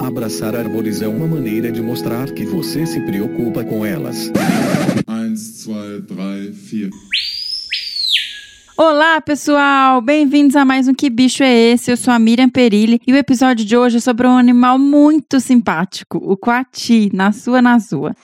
Abraçar árvores é uma maneira de mostrar que você se preocupa com elas. 1, 2, 3, 4. Olá, pessoal! Bem-vindos a mais um Que Bicho é Esse? Eu sou a Miriam Perilli e o episódio de hoje é sobre um animal muito simpático, o coati, na sua Nazua.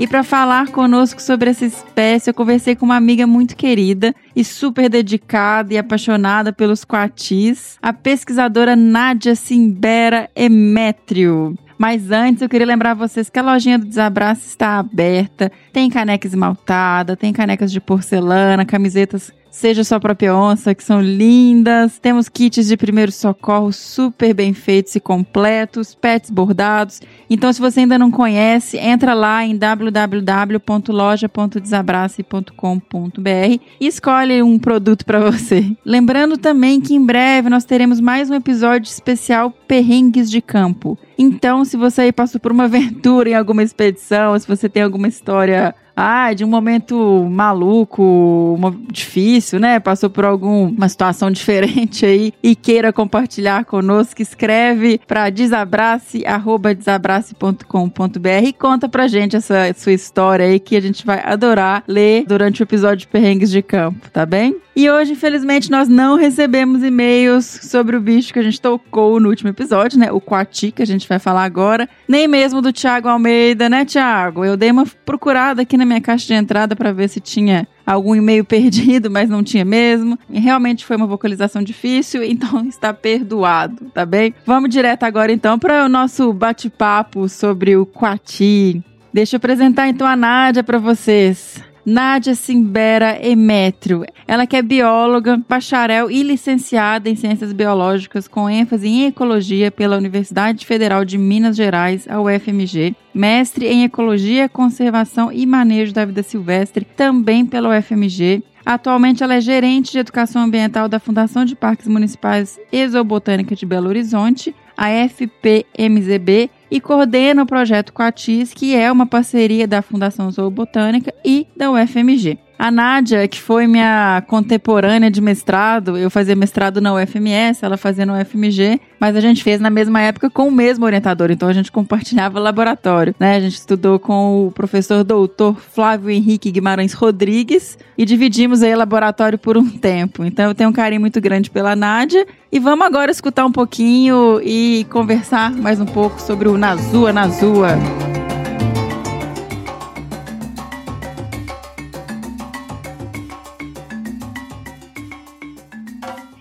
E para falar conosco sobre essa espécie, eu conversei com uma amiga muito querida e super dedicada e apaixonada pelos coatis, a pesquisadora Nádia Simbera Emétrio. Mas antes eu queria lembrar vocês que a lojinha do Desabraço está aberta. Tem caneca esmaltada, tem canecas de porcelana, camisetas Seja sua própria onça, que são lindas. Temos kits de primeiro socorro super bem feitos e completos, pets bordados. Então, se você ainda não conhece, entra lá em www.loja.desabrace.com.br e escolhe um produto para você. Lembrando também que em breve nós teremos mais um episódio especial Perrengues de Campo. Então, se você aí passou por uma aventura em alguma expedição, se você tem alguma história ah, de um momento maluco, uma, difícil, né? Passou por alguma situação diferente aí e queira compartilhar conosco, escreve para desabrace@desabrace.com.br e conta pra gente essa sua história aí que a gente vai adorar ler durante o episódio de Perrengues de Campo, tá bem? E hoje, infelizmente, nós não recebemos e-mails sobre o bicho que a gente tocou no último episódio, né? O Quati, que a gente vai falar agora. Nem mesmo do Thiago Almeida, né, Thiago? Eu dei uma procurada aqui na minha caixa de entrada para ver se tinha algum e-mail perdido, mas não tinha mesmo. E realmente foi uma vocalização difícil, então está perdoado, tá bem? Vamos direto agora então para o nosso bate-papo sobre o Quati. Deixa eu apresentar então a Nádia para vocês. Nádia Simbera Emétrio. Ela que é bióloga, bacharel e licenciada em Ciências Biológicas com ênfase em Ecologia pela Universidade Federal de Minas Gerais, a UFMG. Mestre em Ecologia, Conservação e Manejo da Vida Silvestre, também pela UFMG. Atualmente ela é gerente de Educação Ambiental da Fundação de Parques Municipais Exobotânica de Belo Horizonte, a FPMZB, e coordena o projeto Quatis, que é uma parceria da Fundação Zoobotânica e da UFMG. A Nádia, que foi minha contemporânea de mestrado, eu fazia mestrado na UFMS, ela fazia na UFMG, mas a gente fez na mesma época com o mesmo orientador, então a gente compartilhava laboratório, né? A gente estudou com o professor doutor Flávio Henrique Guimarães Rodrigues e dividimos aí laboratório por um tempo. Então eu tenho um carinho muito grande pela Nádia e vamos agora escutar um pouquinho e conversar mais um pouco sobre o Nazua Nazua.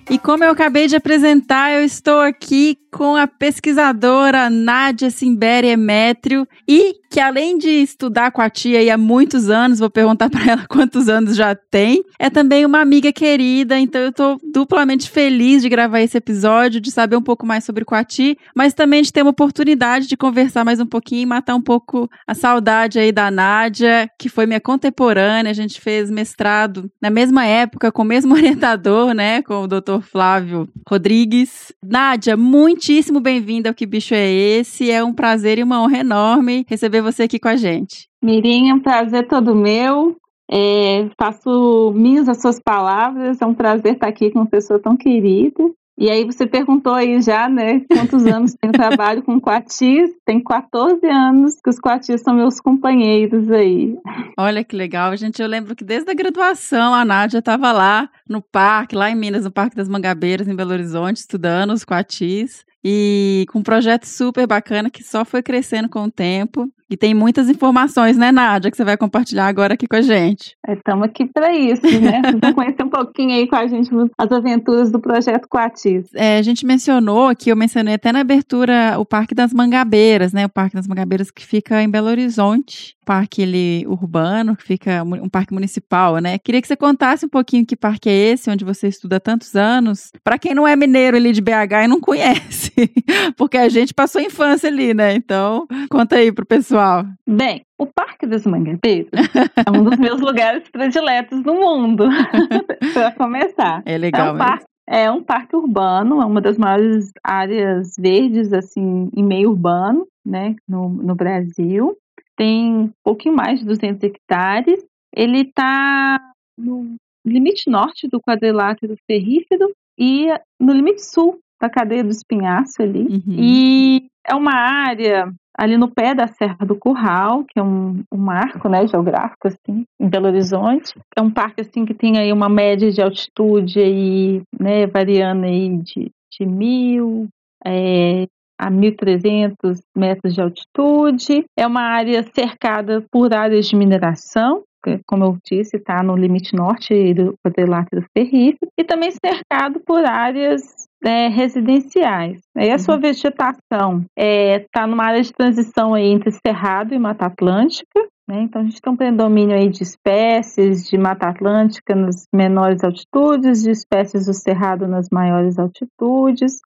E como eu acabei de apresentar, eu estou aqui com a pesquisadora Nádia Simberi Emétrio e que além de estudar com a tia há muitos anos, vou perguntar para ela quantos anos já tem, é também uma amiga querida, então eu estou duplamente feliz de gravar esse episódio, de saber um pouco mais sobre Coati, mas também de ter uma oportunidade de conversar mais um pouquinho e matar um pouco a saudade aí da Nádia, que foi minha contemporânea, a gente fez mestrado na mesma época, com o mesmo orientador, né, com o Dr. Flávio Rodrigues. Nádia, muitíssimo bem-vinda ao Que Bicho é Esse, é um prazer e uma honra enorme receber receber você aqui com a gente. Mirinha, um prazer todo meu. É, faço minhas as suas palavras, é um prazer estar aqui com uma pessoa tão querida. E aí você perguntou aí já, né, quantos anos tenho trabalho com coatis? Tem 14 anos que os coatis são meus companheiros aí. Olha que legal, gente. Eu lembro que desde a graduação a Nádia estava lá no parque, lá em Minas, no Parque das Mangabeiras, em Belo Horizonte, estudando os coatis. E com um projeto super bacana que só foi crescendo com o tempo. E tem muitas informações, né, Nádia, que você vai compartilhar agora aqui com a gente. Estamos aqui para isso, né? Vocês vão conhecer um pouquinho aí com a gente as aventuras do projeto Coatis. É, a gente mencionou aqui, eu mencionei até na abertura o Parque das Mangabeiras, né? O Parque das Mangabeiras que fica em Belo Horizonte parque ele, urbano, que fica um parque municipal, né? Queria que você contasse um pouquinho que parque é esse, onde você estuda há tantos anos. Para quem não é mineiro ali de BH e não conhece, porque a gente passou a infância ali, né? Então, conta aí pro pessoal. Bem, o Parque das Mangabeiras é um dos meus lugares prediletos no mundo, para começar. É legal. É um parque É um parque urbano, é uma das maiores áreas verdes, assim, em meio urbano, né, no, no Brasil. Tem um pouquinho mais de 200 hectares. Ele está no limite norte do quadrilátero ferrífero e no limite sul da cadeia do espinhaço ali. Uhum. E é uma área ali no pé da Serra do Curral, que é um, um marco, né, geográfico, assim, em Belo Horizonte. É um parque, assim, que tem aí uma média de altitude aí, né, variando aí de, de mil é, a 1.300 metros de altitude. É uma área cercada por áreas de mineração, como eu disse, está no limite norte do quadrilátero ferrífero, e também cercado por áreas é, residenciais. E a sua vegetação está numa área de transição aí entre Cerrado e Mata Atlântica. Né? Então, a gente tem um predomínio aí de espécies de Mata Atlântica nas menores altitudes, de espécies do Cerrado nas maiores altitudes.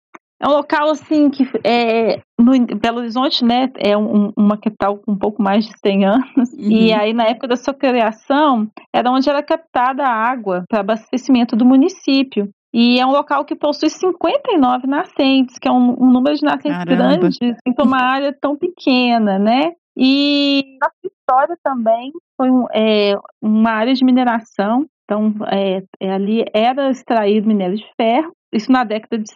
É um local assim que é no Belo Horizonte, né, é um, uma capital com um pouco mais de 100 anos. Uhum. E aí na época da sua criação, era onde era captada a água para abastecimento do município. E é um local que possui 59 nascentes, que é um, um número de nascentes Caramba. grandes em uma área tão pequena, né? E nossa história também foi um- é, uma área de mineração. Então, é, é, ali era extraído minério de ferro. Isso na década de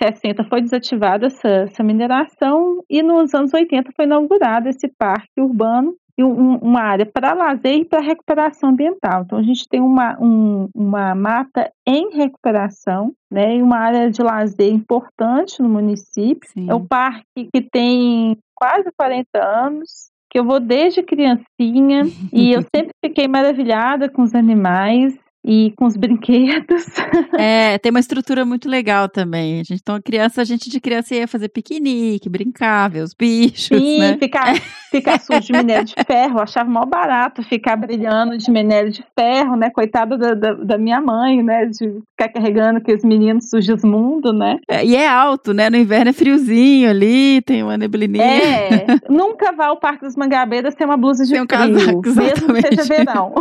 60 foi desativada essa, essa mineração e nos anos 80 foi inaugurado esse parque urbano um- uma área para lazer e para recuperação ambiental. Então, a gente tem uma, um- uma mata em recuperação né, e uma área de lazer importante no município. Sim. É um parque que tem quase 40 anos, que eu vou desde criancinha e eu sempre fiquei maravilhada com os animais e com os brinquedos. É, tem uma estrutura muito legal também. A gente, então, criança, a gente de criança ia fazer piquenique, brincar, ver os bichos, Sim, né? ficar, ficar sujo de minério de ferro, eu achava mó barato ficar brilhando de minério de ferro, né? Coitada da, da, da minha mãe, né? De ficar carregando aqueles meninos sujos mundo, né? É, E é alto, né? No inverno é friozinho ali, tem uma neblininha. É, nunca vá ao Parque dos Mangabeiras sem uma blusa de Sem um frio, casaco, mesmo que seja verão.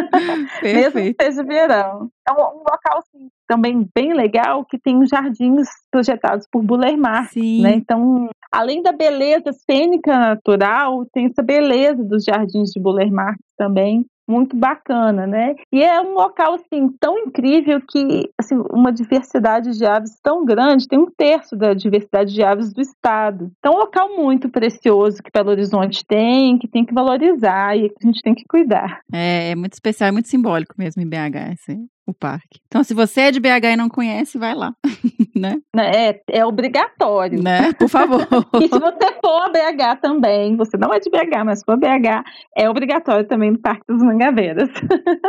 mesmo Perfeito. que seja verão. É um, um local assim, também bem legal que tem os jardins projetados por Buller Marx, Sim. né? Então, além da beleza cênica natural, tem essa beleza dos jardins de Buller Marx também. Muito bacana, né? E é um local assim tão incrível que assim, uma diversidade de aves tão grande, tem um terço da diversidade de aves do estado. Então, é um local muito precioso que Belo Horizonte tem, que tem que valorizar e que a gente tem que cuidar. É, é muito especial, é muito simbólico mesmo em BH, esse, o parque. Então, se você é de BH e não conhece, vai lá, né? É, é obrigatório. né? Por favor. E se você for a BH também, você não é de BH, mas for a BH, é obrigatório também no Parque dos Mangabeiras.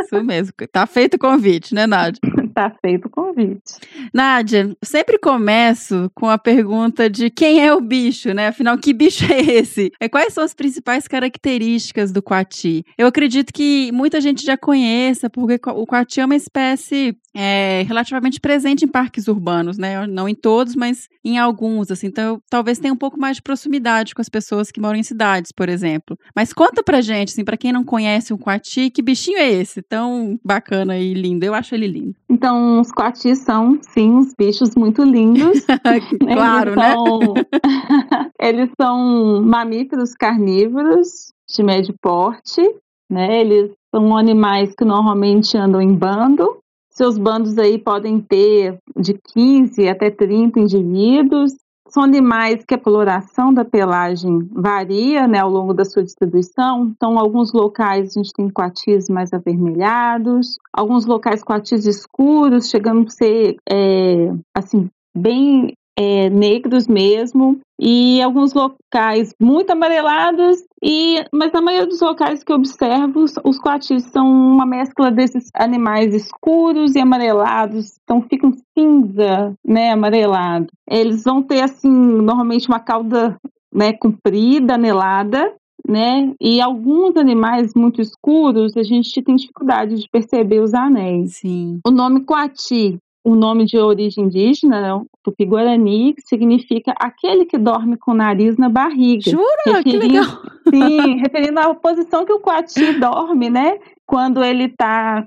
Isso mesmo. Tá feito o convite, né, Nádia? tá feito o convite. Nádia, sempre começo com a pergunta de quem é o bicho, né? Afinal, que bicho é esse? É, quais são as principais características do coati? Eu acredito que muita gente já conheça, porque o coati é uma espécie é, relativamente presente em parques urbanos, né? Não em todos, mas em alguns, assim. Então, talvez tenha um pouco mais de proximidade com as pessoas que moram em cidades, por exemplo. Mas conta pra gente, assim, pra quem não conhece o coati, que bichinho é esse? Tão bacana e lindo. Eu acho ele lindo. Então, os coatis são, sim, uns bichos muito lindos. claro, eles né? são, eles são mamíferos carnívoros de médio porte, né? Eles são animais que normalmente andam em bando. Seus bandos aí podem ter de 15 até 30 indivíduos. São animais que a coloração da pelagem varia né, ao longo da sua distribuição. Então, alguns locais a gente tem coatis mais avermelhados, alguns locais coatis escuros, chegando a ser é, assim bem é, negros mesmo, e alguns locais muito amarelados, e mas na maioria dos locais que eu observo, os, coatis são uma mescla desses animais escuros e amarelados, então ficam cinza, né, amarelado. Eles vão ter assim, normalmente uma cauda, né, comprida, anelada, né? E alguns animais muito escuros, a gente tem dificuldade de perceber os anéis. Sim. O nome coati, um nome de origem indígena, tupi-guarani, que significa aquele que dorme com o nariz na barriga. Jura? Que legal. Sim, referindo à posição que o coati dorme, né? Quando ele está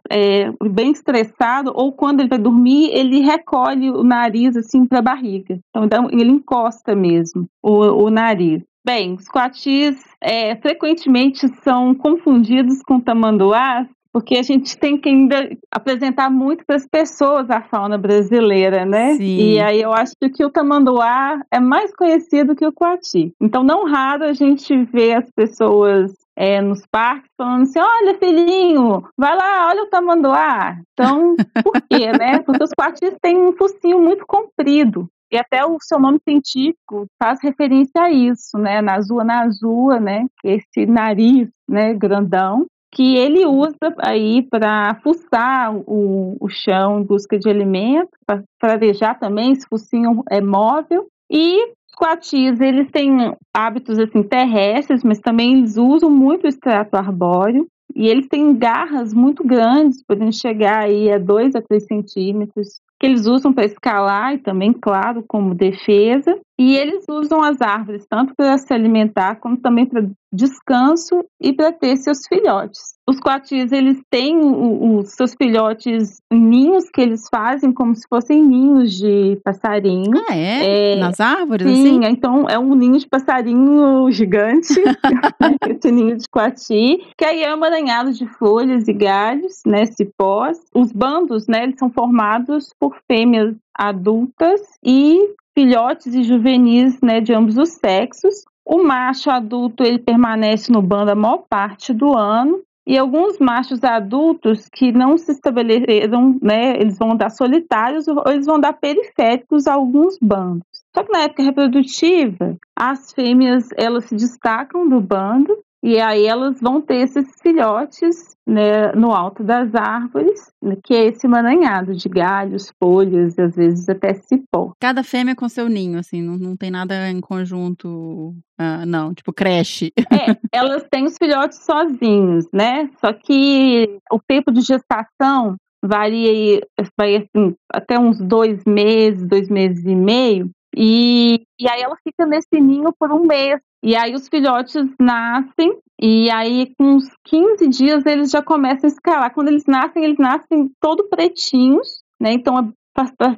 bem estressado ou quando ele vai dormir, ele recolhe o nariz assim para a barriga. Então, então, ele encosta mesmo o, o nariz. Bem, os coatis é, frequentemente são confundidos com tamanduás porque a gente tem que ainda apresentar muito para as pessoas a fauna brasileira, né? Sim. E aí eu acho que o tamanduá é mais conhecido que o coati. Então, não raro a gente vê as pessoas é, nos parques falando assim: olha, filhinho, vai lá, olha o tamanduá. Então, por quê, né? Porque os coatis têm um focinho muito comprido. E até o seu nome científico faz referência a isso, né? Nazua nazua, né? Esse nariz, né, grandão que ele usa aí para fuçar o, o chão em busca de alimento, para farejar também, esse focinho é móvel. E os coatis, eles têm hábitos assim terrestres, mas também eles usam muito o extrato arbóreo. E eles têm garras muito grandes, podendo chegar aí a 2 a 3 centímetros, que eles usam para escalar e também, claro, como defesa. E eles usam as árvores tanto para se alimentar, como também para descanso e para ter seus filhotes. Os coatis, eles têm os seus filhotes ninhos que eles fazem como se fossem ninhos de passarinho. Ah, é? É, Nas árvores, Sim, assim? então é um ninho de passarinho gigante, esse ninho de coati, que aí é emaranhado de folhas e galhos, né, cipós. Os bandos, né, eles são formados por fêmeas adultas e filhotes e juvenis, né, de ambos os sexos. O macho adulto, ele permanece no bando a maior parte do ano. E alguns machos adultos que não se estabeleceram, né, eles vão dar solitários ou eles vão dar periféricos a alguns bandos. Só que na época reprodutiva, as fêmeas elas se destacam do bando e aí elas vão ter esses filhotes né, no alto das árvores, né, que é esse emaranhado de galhos, folhas e às vezes até cipó. Cada fêmea com seu ninho, assim, não, não tem nada em conjunto. ah, não, tipo creche. É, elas têm os filhotes sozinhos, né? Só que o tempo de gestação varia aí, vai assim, até uns dois meses, dois meses e meio. E, e aí ela fica nesse ninho por um mês. E aí os filhotes nascem, e aí com uns 15 dias eles já começam a escalar. Quando eles nascem, eles nascem todo pretinhos, né? Então,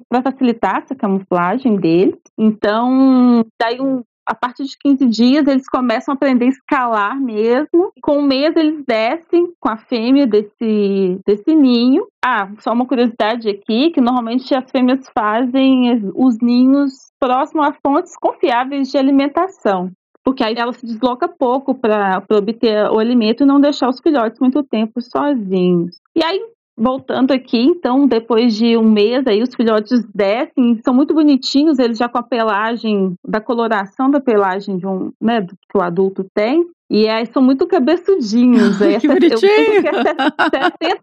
para facilitar essa camuflagem deles. Então, daí um, a partir de 15 dias, eles começam a aprender a escalar mesmo. Com um mês, eles descem com a fêmea desse, desse ninho. Ah, só uma curiosidade aqui, que normalmente as fêmeas fazem os ninhos próximo a fontes confiáveis de alimentação. Porque aí ela se desloca pouco para obter o alimento e não deixar os filhotes muito tempo sozinhos. E aí, voltando aqui, então, depois de um mês, aí os filhotes descem, são muito bonitinhos, eles já com a pelagem, da coloração da pelagem de um, né, do que o adulto tem. E aí são muito cabeçudinhos. Que essa- eu bonitinho! digo que é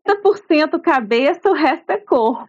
70% cabeça, o resto é corpo.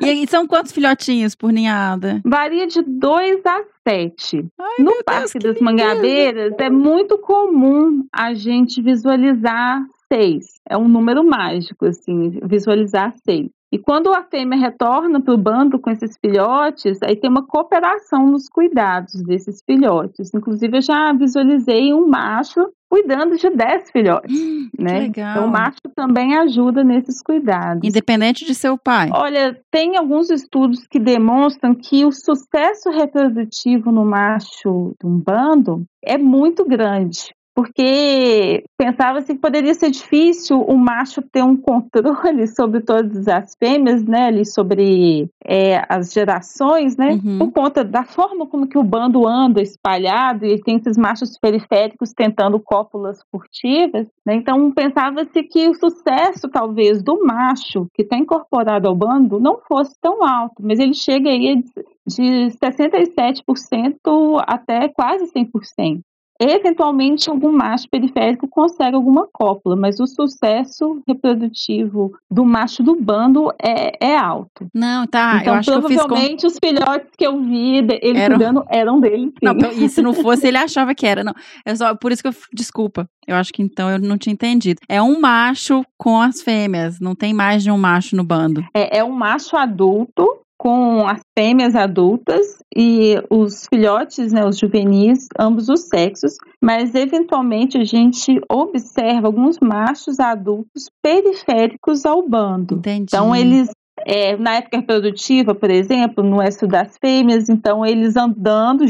E aí, são quantos filhotinhos por ninhada? Varia de 2 a 7. Ai, No Deus, Parque que das lindo. Mangabeiras é muito comum a gente visualizar seis. É um número mágico, assim, visualizar seis. E quando a fêmea retorna para o bando com esses filhotes, aí tem uma cooperação nos cuidados desses filhotes. Inclusive, eu já visualizei um macho cuidando de 10 filhotes, né? legal. Então, o macho também ajuda nesses cuidados. Independente de seu pai. Olha, tem alguns estudos que demonstram que o sucesso reprodutivo no macho de um bando é muito grande. Porque pensava-se que poderia ser difícil o macho ter um controle sobre todas as fêmeas, né? Ali sobre é, as gerações, né? Uhum. Por conta da forma como que o bando anda espalhado e tem esses machos periféricos tentando cópulas furtivas, né? Então pensava-se que o sucesso talvez do macho que está incorporado ao bando não fosse tão alto, mas ele chega aí de 67% até quase 100%. Eventualmente, algum macho periférico consegue alguma cópula, mas o sucesso reprodutivo do macho do bando é, é alto. Não, tá. então, eu acho que eu fiz com. provavelmente, os filhotes que eu vi ele Eram- cuidando eram dele, sim. Não, e se não fosse, ele achava que era. Não, é só por isso que eu. Desculpa. Eu acho que então eu não tinha entendido. É um macho com as fêmeas. Não tem mais de um macho no bando. É, é um macho adulto com as fêmeas adultas e os filhotes, né, os juvenis, ambos os sexos, mas eventualmente a gente observa alguns machos adultos periféricos ao bando. Entendi. Então eles é, na época reprodutiva, por exemplo, no éxito das fêmeas, então eles andando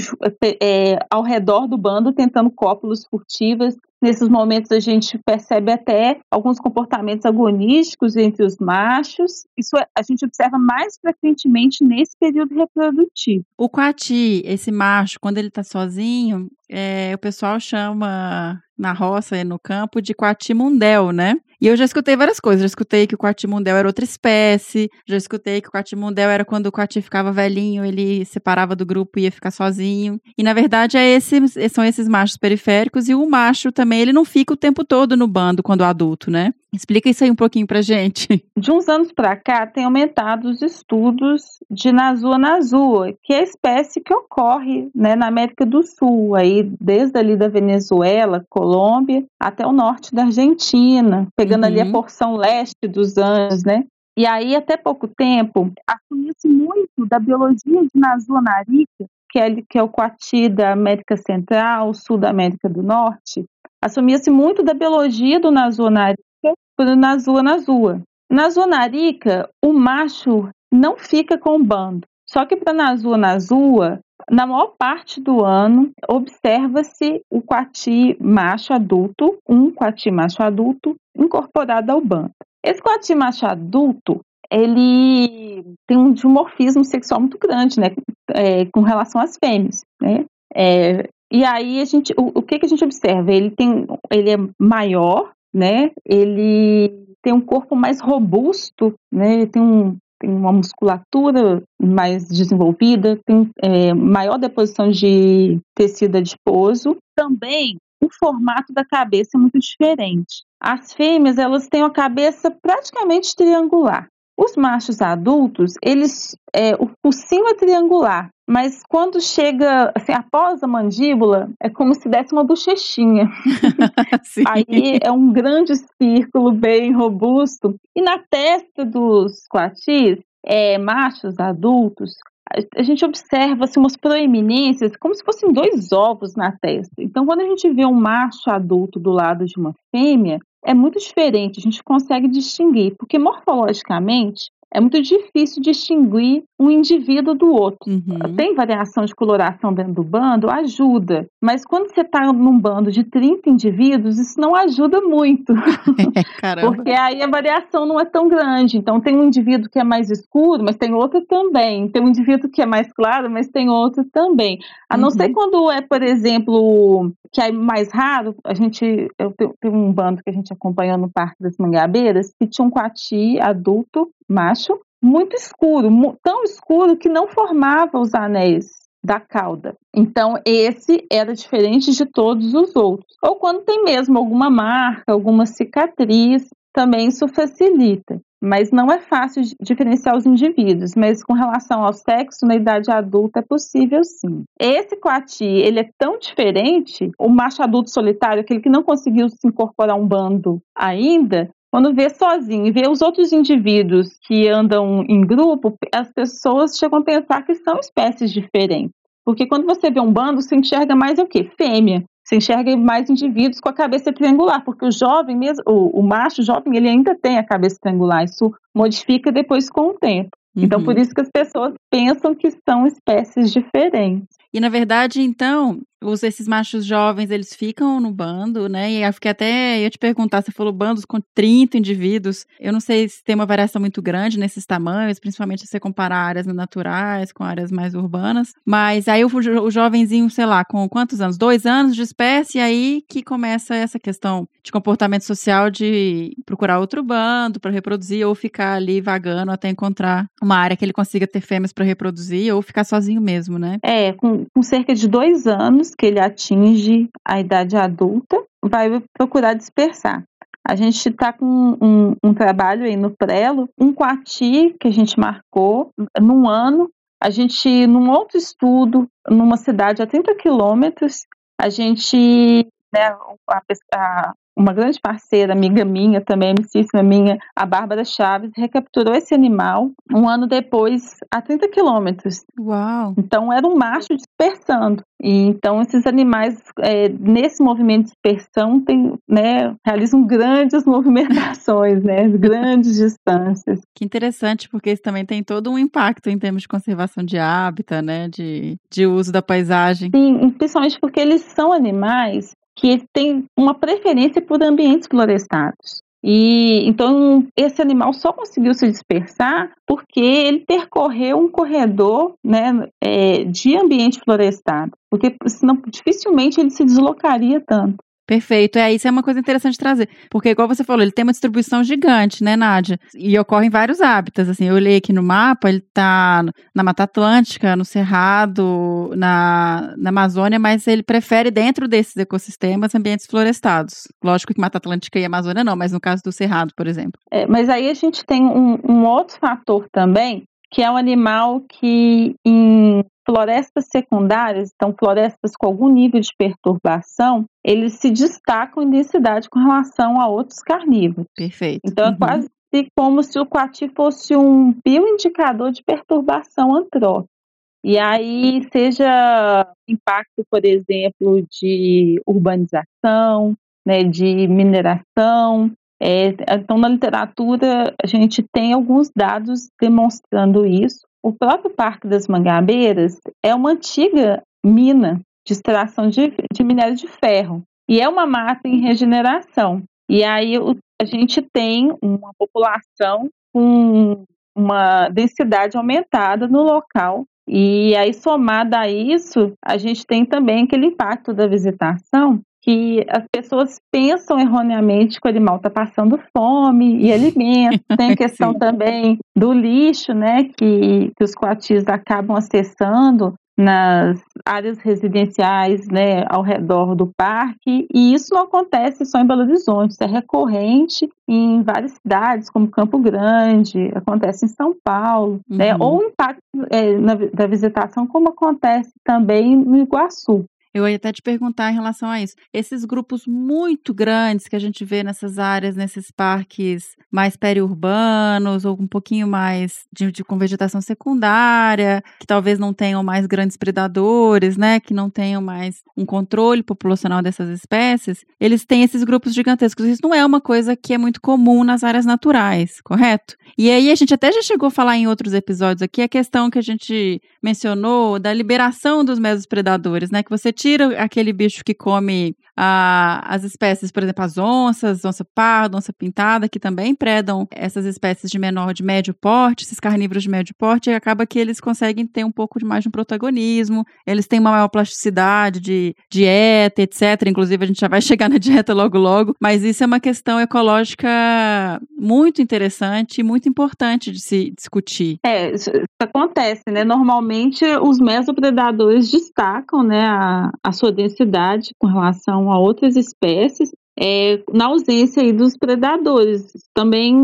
é, ao redor do bando, tentando cópulos furtivas. Nesses momentos a gente percebe até alguns comportamentos agonísticos entre os machos. Isso é, a gente observa mais frequentemente nesse período reprodutivo. O coati, esse macho, quando ele está sozinho, é, o pessoal chama na roça e no campo de coati mundel, né? E eu já escutei várias coisas. Já escutei que o coati-mundel era outra espécie. Já escutei que o coati-mundel era quando o coati ficava velhinho, ele separava do grupo e ia ficar sozinho. E na verdade é esse, são esses machos periféricos e o macho também, ele não fica o tempo todo no bando quando adulto, né? Explica isso aí um pouquinho pra gente. De uns anos para cá, tem aumentado os estudos de Nazua nazua, que é a espécie que ocorre né, na América do Sul, aí desde ali da Venezuela, Colômbia, até o norte da Argentina, pegando uhum. ali a uhum. porção leste dos Andes, né? E aí, até pouco tempo, assumia-se muito da biologia de Nazua narica, que é, que é o coati da América Central, sul da América do Norte, assumia-se muito da biologia do Nazua narica por Nazua Nazua. Na Zonarica, o macho não fica com o bando. Só que para Nazua Nazua, na maior parte do ano, observa-se o coati macho adulto, um coati macho adulto, incorporado ao bando. Esse coati macho adulto, ele tem um dimorfismo sexual muito grande, né, é, com relação às fêmeas, né? É, e aí a gente, o, o que, que a gente observa? Ele tem, ele é maior, né? Ele tem um corpo mais robusto, né? Tem, um, tem uma musculatura mais desenvolvida, tem é, maior deposição de tecido adiposo. Também o formato da cabeça é muito diferente. As fêmeas, elas têm uma cabeça praticamente triangular. Os machos adultos, eles, é, o focinho é triangular, mas quando chega, assim, após a mandíbula, é como se desse uma bochechinha. Aí é um grande círculo bem robusto. E na testa dos coatis, é, machos adultos, a gente observa assim, umas proeminências como se fossem dois ovos na testa. Então, quando a gente vê um macho adulto do lado de uma fêmea, é muito diferente, a gente consegue distinguir, porque morfologicamente é muito difícil distinguir um indivíduo do outro. Uhum. Tem variação de coloração dentro do bando? Ajuda. Mas quando você está num bando de 30 indivíduos, isso não ajuda muito. Porque aí a variação não é tão grande. Então, tem um indivíduo que é mais escuro, mas tem outro também. Tem um indivíduo que é mais claro, mas tem outro também. A não uhum. ser quando é, por exemplo, que é mais raro, a gente. Eu tenho um bando que a gente acompanhou no Parque das Mangabeiras, que tinha um coati adulto macho, muito escuro, tão escuro que não formava os anéis da cauda. Então, esse era diferente de todos os outros. Ou quando tem mesmo alguma marca, alguma cicatriz, também isso facilita. Mas não é fácil diferenciar os indivíduos, mas com relação ao sexo, na idade adulta é possível sim. Esse coati, ele é tão diferente, o macho adulto solitário, aquele que não conseguiu se incorporar a um bando ainda, quando vê sozinho e vê os outros indivíduos que andam em grupo, as pessoas chegam a pensar que são espécies diferentes. Porque quando você vê um bando, você enxerga mais o quê? Fêmea. Você enxerga mais indivíduos com a cabeça triangular, porque o jovem mesmo, o, o macho jovem, ele ainda tem a cabeça triangular. Isso modifica depois com o tempo. Uhum. Então, por isso que as pessoas pensam que são espécies diferentes. E na verdade, então, os, esses machos jovens, eles ficam no bando, né? E eu fiquei até, ia te perguntar, você falou bandos com 30 indivíduos. Eu não sei se tem uma variação muito grande nesses tamanhos, principalmente se você comparar áreas naturais com áreas mais urbanas. Mas aí o, o jovenzinho, sei lá, com quantos anos? Dois anos de espécie, aí que começa essa questão de comportamento social de procurar outro bando para reproduzir ou ficar ali vagando até encontrar uma área que ele consiga ter fêmeas para reproduzir ou ficar sozinho mesmo, né? É, com, com cerca de dois anos que ele atinge a idade adulta, vai procurar dispersar. A gente está com um, um, trabalho aí no Prelo, um quati que a gente marcou num ano. A gente, num outro estudo, numa cidade a 30 quilômetros, a gente, né, a, a, uma grande parceira, amiga minha, também amicíssima minha, a Bárbara Chaves, recapturou esse animal um ano depois a 30 quilômetros. Uau! Então era um macho dispersando. E, então esses animais, é, nesse movimento de dispersão, tem, né, realizam grandes movimentações, né, grandes distâncias. Que interessante, porque isso também tem todo um impacto em termos de conservação de hábitat, né, de, de uso da paisagem. Sim, principalmente porque eles são animais que têm uma preferência por ambientes florestados. E então esse animal só conseguiu se dispersar porque ele percorreu um corredor né, é, de ambiente florestado, porque senão dificilmente ele se deslocaria tanto. Perfeito. É, isso é uma coisa interessante de trazer. Porque, igual você falou, ele tem uma distribuição gigante, né, Nádia? E ocorrem vários hábitats. Assim, eu olhei aqui no mapa, ele tá na Mata Atlântica, no Cerrado, na, na Amazônia, mas ele prefere, dentro desses ecossistemas, ambientes florestados. Lógico que Mata Atlântica e Amazônia não, mas no caso do Cerrado, por exemplo. É, mas aí a gente tem um, um outro fator também, que é um animal que em florestas secundárias, então florestas com algum nível de perturbação, eles se destacam em densidade com relação a outros carnívoros. Perfeito. Então é quase como se o coati fosse um bioindicador de perturbação antrópica. E aí, seja impacto, por exemplo, de urbanização, né, de mineração. É, então, na literatura, a gente tem alguns dados demonstrando isso. O próprio Parque das Mangabeiras é uma antiga mina de extração de, de minério de ferro e é uma mata em regeneração. E aí a gente tem uma população com uma densidade aumentada no local. E aí, somada a isso, a gente tem também aquele impacto da visitação que as pessoas pensam erroneamente que o animal está passando fome e alimento. Tem a questão também do lixo, né, que, que os coatis acabam acessando nas áreas residenciais né, ao redor do parque, e isso não acontece só em Belo Horizonte, isso é recorrente em várias cidades, como Campo Grande, acontece em São Paulo, né, uhum. né, ou o impacto é, na, da visitação, como acontece também no Iguaçu. Eu ia até te perguntar em relação a isso. Esses grupos muito grandes que a gente vê nessas áreas, nesses parques mais periurbanos, ou um pouquinho mais de, de, com vegetação secundária, que talvez não tenham mais grandes predadores, né? Que não tenham mais um controle populacional dessas espécies, eles têm esses grupos gigantescos. Isso não é uma coisa que é muito comum nas áreas naturais, correto? E aí a gente até já chegou a falar em outros episódios aqui a questão que a gente mencionou da liberação dos mesos predadores, né? Que você tira aquele bicho que come a, as espécies, por exemplo, as onças, onça parda, onça pintada, que também predam essas espécies de menor, de médio porte, esses carnívoros de médio porte, e acaba que eles conseguem ter um pouco de mais de um protagonismo, eles têm uma maior plasticidade de dieta, etc. Inclusive, a gente já vai chegar na dieta logo logo, mas isso é uma questão ecológica muito interessante e muito importante de se discutir. É, isso acontece, né? Normalmente os mesopredadores destacam, né, a, a sua densidade com relação a outras espécies, é, na ausência aí dos predadores. Também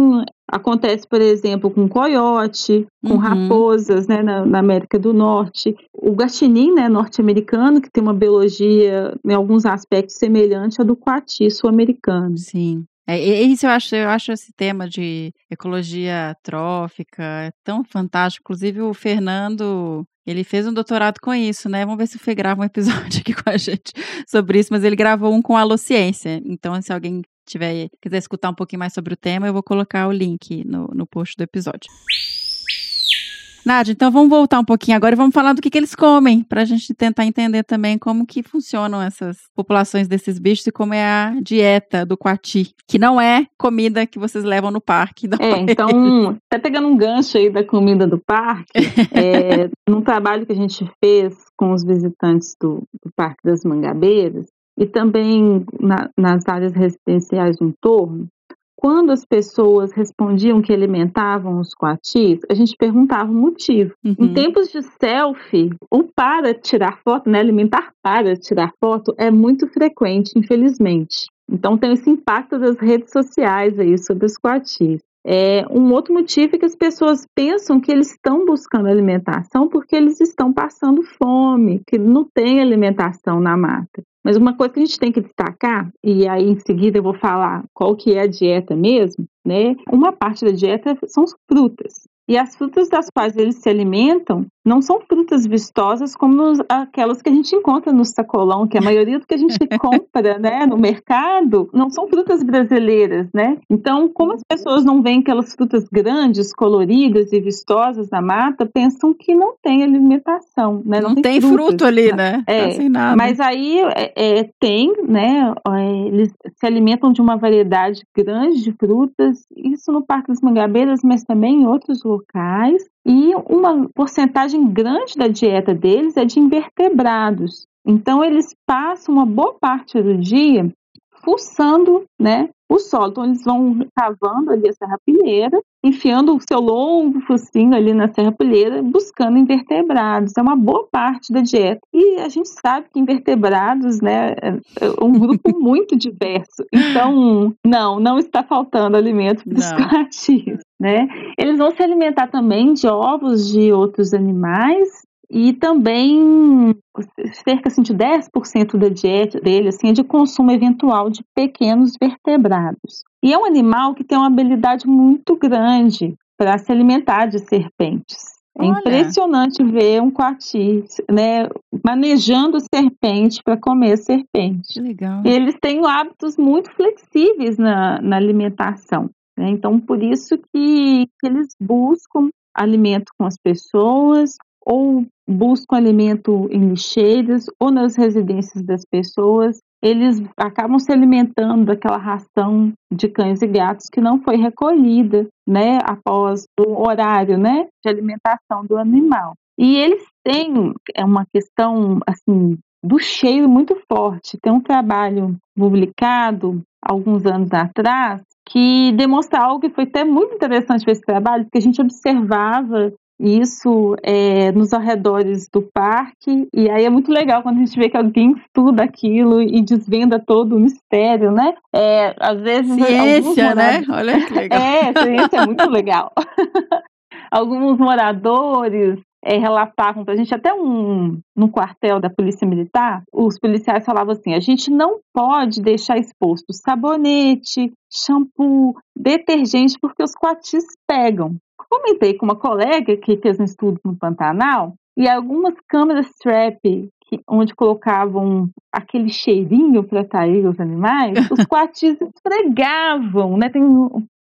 acontece, por exemplo, com coiote, com uhum. raposas, né, na, na, América do Norte. O gatinim, né, norte-americano, que tem uma biologia, em alguns aspectos, semelhante à do coati sul-americano. Sim. É, isso eu acho, eu acho esse tema de ecologia trófica tão fantástico. Inclusive, o Fernando ele fez um doutorado com isso, né? Vamos ver se o Fê grava um episódio aqui com a gente sobre isso, mas ele gravou um com a Alociência. Então, se alguém tiver quiser escutar um pouquinho mais sobre o tema, eu vou colocar o link no, no post do episódio. Nádia, então vamos voltar um pouquinho agora e vamos falar do que, que eles comem, para a gente tentar entender também como que funcionam essas populações desses bichos e como é a dieta do coati, que não é comida que vocês levam no parque. É, então, tá pegando um gancho aí da comida do parque, é, num trabalho que a gente fez com os visitantes do, do Parque das Mangabeiras, e também na, nas áreas residenciais do entorno, quando as pessoas respondiam que alimentavam os coatis, a gente perguntava o motivo. Uhum. Em tempos de selfie, o para tirar foto, né, alimentar para tirar foto, é muito frequente, infelizmente. Então tem esse impacto das redes sociais aí sobre os coatis. É, um outro motivo é que as pessoas pensam que eles estão buscando alimentação porque eles estão passando fome, que não tem alimentação na mata. Mas uma coisa que a gente tem que destacar, e aí em seguida eu vou falar qual que é a dieta mesmo, né? Uma parte da dieta são as frutas. E as frutas das quais eles se alimentam não são frutas vistosas como aquelas que a gente encontra no sacolão, que a maioria do que a gente compra né, no mercado não são frutas brasileiras, né? Então, como as pessoas não veem aquelas frutas grandes, coloridas e vistosas na mata, pensam que não tem alimentação, né? Não, não tem, tem frutas, fruto ali, né? É, tá mas aí é, é, tem, né? É, eles se alimentam de uma variedade grande de frutas, isso no Parque das Mangabeiras, mas também em outros locais. E uma porcentagem grande da dieta deles é de invertebrados. Então, eles passam uma boa parte do dia fuçando né, o solo. Então, eles vão cavando ali a serrapilheira, enfiando o seu longo focinho ali na serrapilheira, buscando invertebrados. É uma boa parte da dieta. E a gente sabe que invertebrados né, é um grupo muito diverso. Então, não, não está faltando alimento para os coatis né? Eles vão se alimentar também de ovos de outros animais e também cerca assim, de 10% da dieta dele assim, é de consumo eventual de pequenos vertebrados. E é um animal que tem uma habilidade muito grande para se alimentar de serpentes. É Olha. impressionante ver um coati, né, manejando serpente para comer serpente. Legal. E eles têm hábitos muito flexíveis na, na alimentação. Né? Então, por isso que, que eles buscam alimento com as pessoas, ou buscam alimento em lixeiras, ou nas residências das pessoas. Eles acabam se alimentando daquela ração de cães e gatos que não foi recolhida, né, após o horário, né, de alimentação do animal. E eles têm é uma questão assim do cheiro muito forte. Tem um trabalho publicado alguns anos atrás que demonstra algo que foi até muito interessante para esse trabalho, porque a gente observava isso é, nos arredores do parque, e aí é muito legal quando a gente vê que alguém estuda aquilo e desvenda todo o mistério, né? É, às vezes. Ciência, né? Olha que legal. É, ciência é muito legal. alguns moradores é, relatavam para a gente, até um, no quartel da Polícia Militar, os policiais falavam assim: a gente não pode deixar exposto sabonete, shampoo, detergente, porque os coatis pegam. Comentei com uma colega que fez um estudo no Pantanal e algumas câmeras trap que, onde colocavam aquele cheirinho para atrair os animais, os coatis esfregavam, né? Tem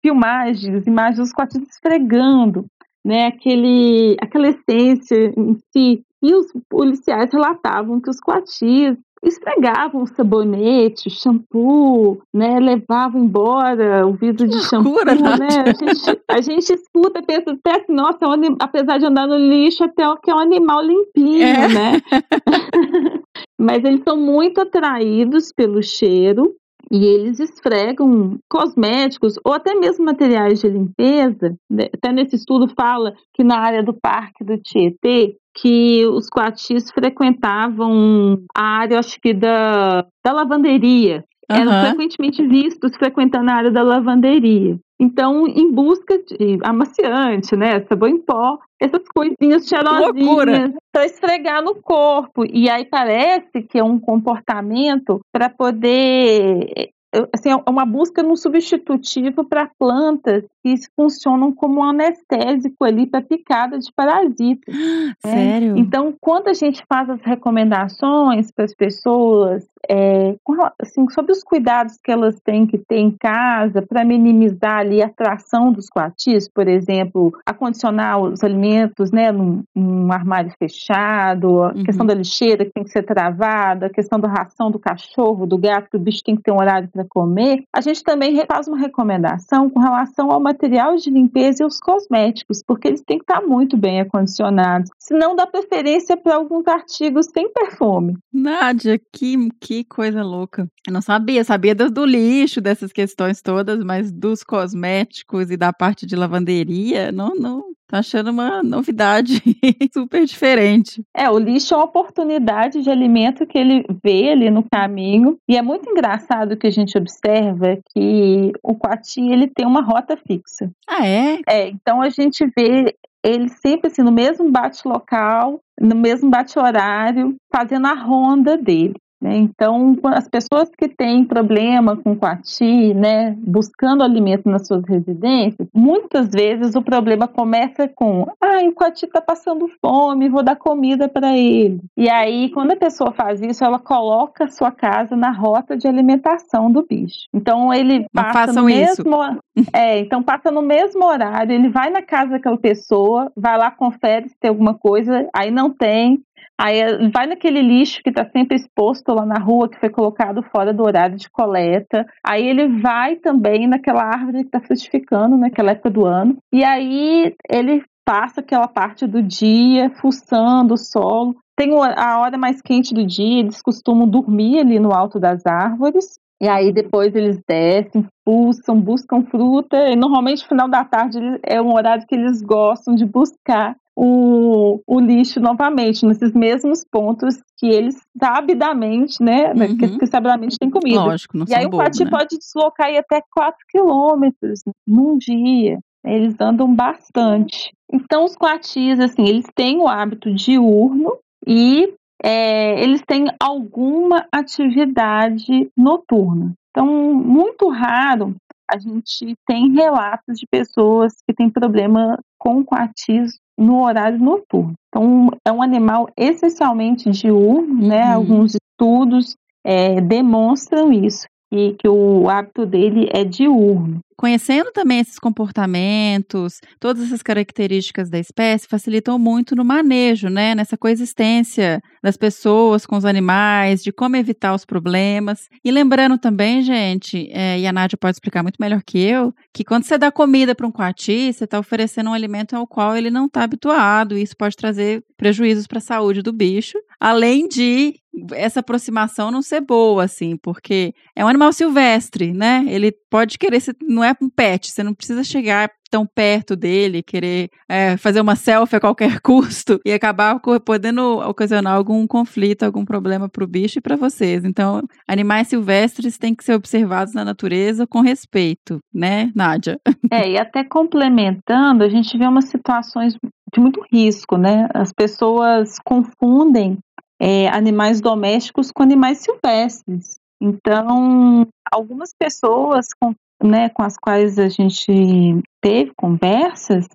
filmagens, imagens dos coatis esfregando né, aquele, aquela essência em si. E os policiais relatavam que os coatis esfregavam sabonete, shampoo, né, levavam embora o vidro de shampoo, né? A gente, a gente escuta, pensa até assim, nossa, apesar de andar no lixo, até que é um animal limpinho, é. né? Mas eles são muito atraídos pelo cheiro e eles esfregam cosméticos ou até mesmo materiais de limpeza. Né? Até nesse estudo fala que na área do Parque do Tietê, que os coatis frequentavam a área, acho que da, da lavanderia. Uhum. Eram frequentemente vistos frequentando a área da lavanderia. Então, em busca de amaciante, né, sabão em pó, essas coisinhas cheirosinhas para esfregar no corpo. E aí parece que é um comportamento para poder assim, é uma busca no substitutivo para plantas que funcionam como um anestésico ali para picada de parasitas. Né? Sério? Então, quando a gente faz as recomendações para as pessoas é, assim, sobre os cuidados que elas têm que ter em casa para minimizar ali a atração dos coatis, por exemplo, acondicionar os alimentos né, num, num armário fechado, a uhum. questão da lixeira que tem que ser travada, a questão da ração do cachorro, do gato, que o bicho tem que ter um horário para comer, a gente também faz uma recomendação com relação ao material de limpeza e os cosméticos, porque eles têm que estar muito bem acondicionados. Se não, dá preferência para alguns artigos sem perfume. Nádia, que, que coisa louca. Eu não sabia, sabia do, do lixo, dessas questões todas, mas dos cosméticos e da parte de lavanderia, não, não, Tô achando uma novidade super diferente. É, o lixo é uma oportunidade de alimento que ele vê ali no caminho. E é muito engraçado que a gente observa que o coati, ele tem uma rota fixa. Ah, é? É, então a gente vê ele sempre assim, no mesmo bate local, no mesmo bate horário, fazendo a ronda dele. Né? Então, as pessoas que têm problema com coati, né, buscando alimento nas suas residências, muitas vezes o problema começa com: ah, o coati está passando fome, vou dar comida para ele. E aí, quando a pessoa faz isso, ela coloca a sua casa na rota de alimentação do bicho. Então, ele passa façam no isso. mesmo. É, então passa no mesmo horário, ele vai na casa daquela pessoa, vai lá, confere se tem alguma coisa, aí não tem. Aí eh, vai naquele lixo que está sempre exposto lá na rua, que foi colocado fora do horário de coleta. Aí ele vai também naquela árvore que está frutificando naquela época do ano. E aí ele passa aquela parte do dia fuçando o solo. Tem a hora mais quente do dia, eles costumam dormir ali no alto das árvores. E aí depois eles descem, fuçam, buscam fruta. E normalmente no final da tarde é um horário que eles gostam de buscar o, o lixo novamente, nesses mesmos pontos que eles sabidamente, né? Uhum. Que, que sabidamente tem comida. Lógico, não E aí são o bobo, coati né? pode deslocar aí até 4 quilômetros num dia. Eles andam bastante. Então, os coatis, assim, eles têm o hábito diurno e é, eles têm alguma atividade noturna. Então, muito raro a gente tem relatos de pessoas que têm problema com coatis no horário noturno. Então, é um animal essencialmente diurno, né? Uhum. Alguns estudos é, demonstram isso, que, que o hábito dele é diurno. Conhecendo também esses comportamentos, todas essas características da espécie facilitam muito no manejo, né? Nessa coexistência das pessoas com os animais, de como evitar os problemas. E lembrando também, gente, é, e a Nádia pode explicar muito melhor que eu, que quando você dá comida para um coati, você está oferecendo um alimento ao qual ele não está habituado, e isso pode trazer prejuízos para a saúde do bicho, além de essa aproximação não ser boa, assim, porque é um animal silvestre, né? Ele pode querer ser, não é um pet, você não precisa chegar tão perto dele, querer é, fazer uma selfie a qualquer custo e acabar podendo ocasionar algum conflito, algum problema para o bicho e para vocês. Então, animais silvestres têm que ser observados na natureza com respeito, né, Nádia? É, e até complementando, a gente vê umas situações de muito risco, né? As pessoas confundem é, animais domésticos com animais silvestres. Então, algumas pessoas com, né, com as quais a gente teve conversas,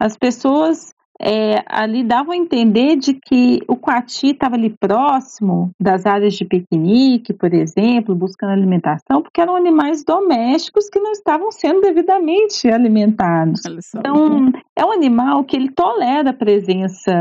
as pessoas é, ali davam a entender de que o coati estava ali próximo das áreas de piquenique, por exemplo, buscando alimentação, porque eram animais domésticos que não estavam sendo devidamente alimentados. Então, é um animal que ele tolera a presença,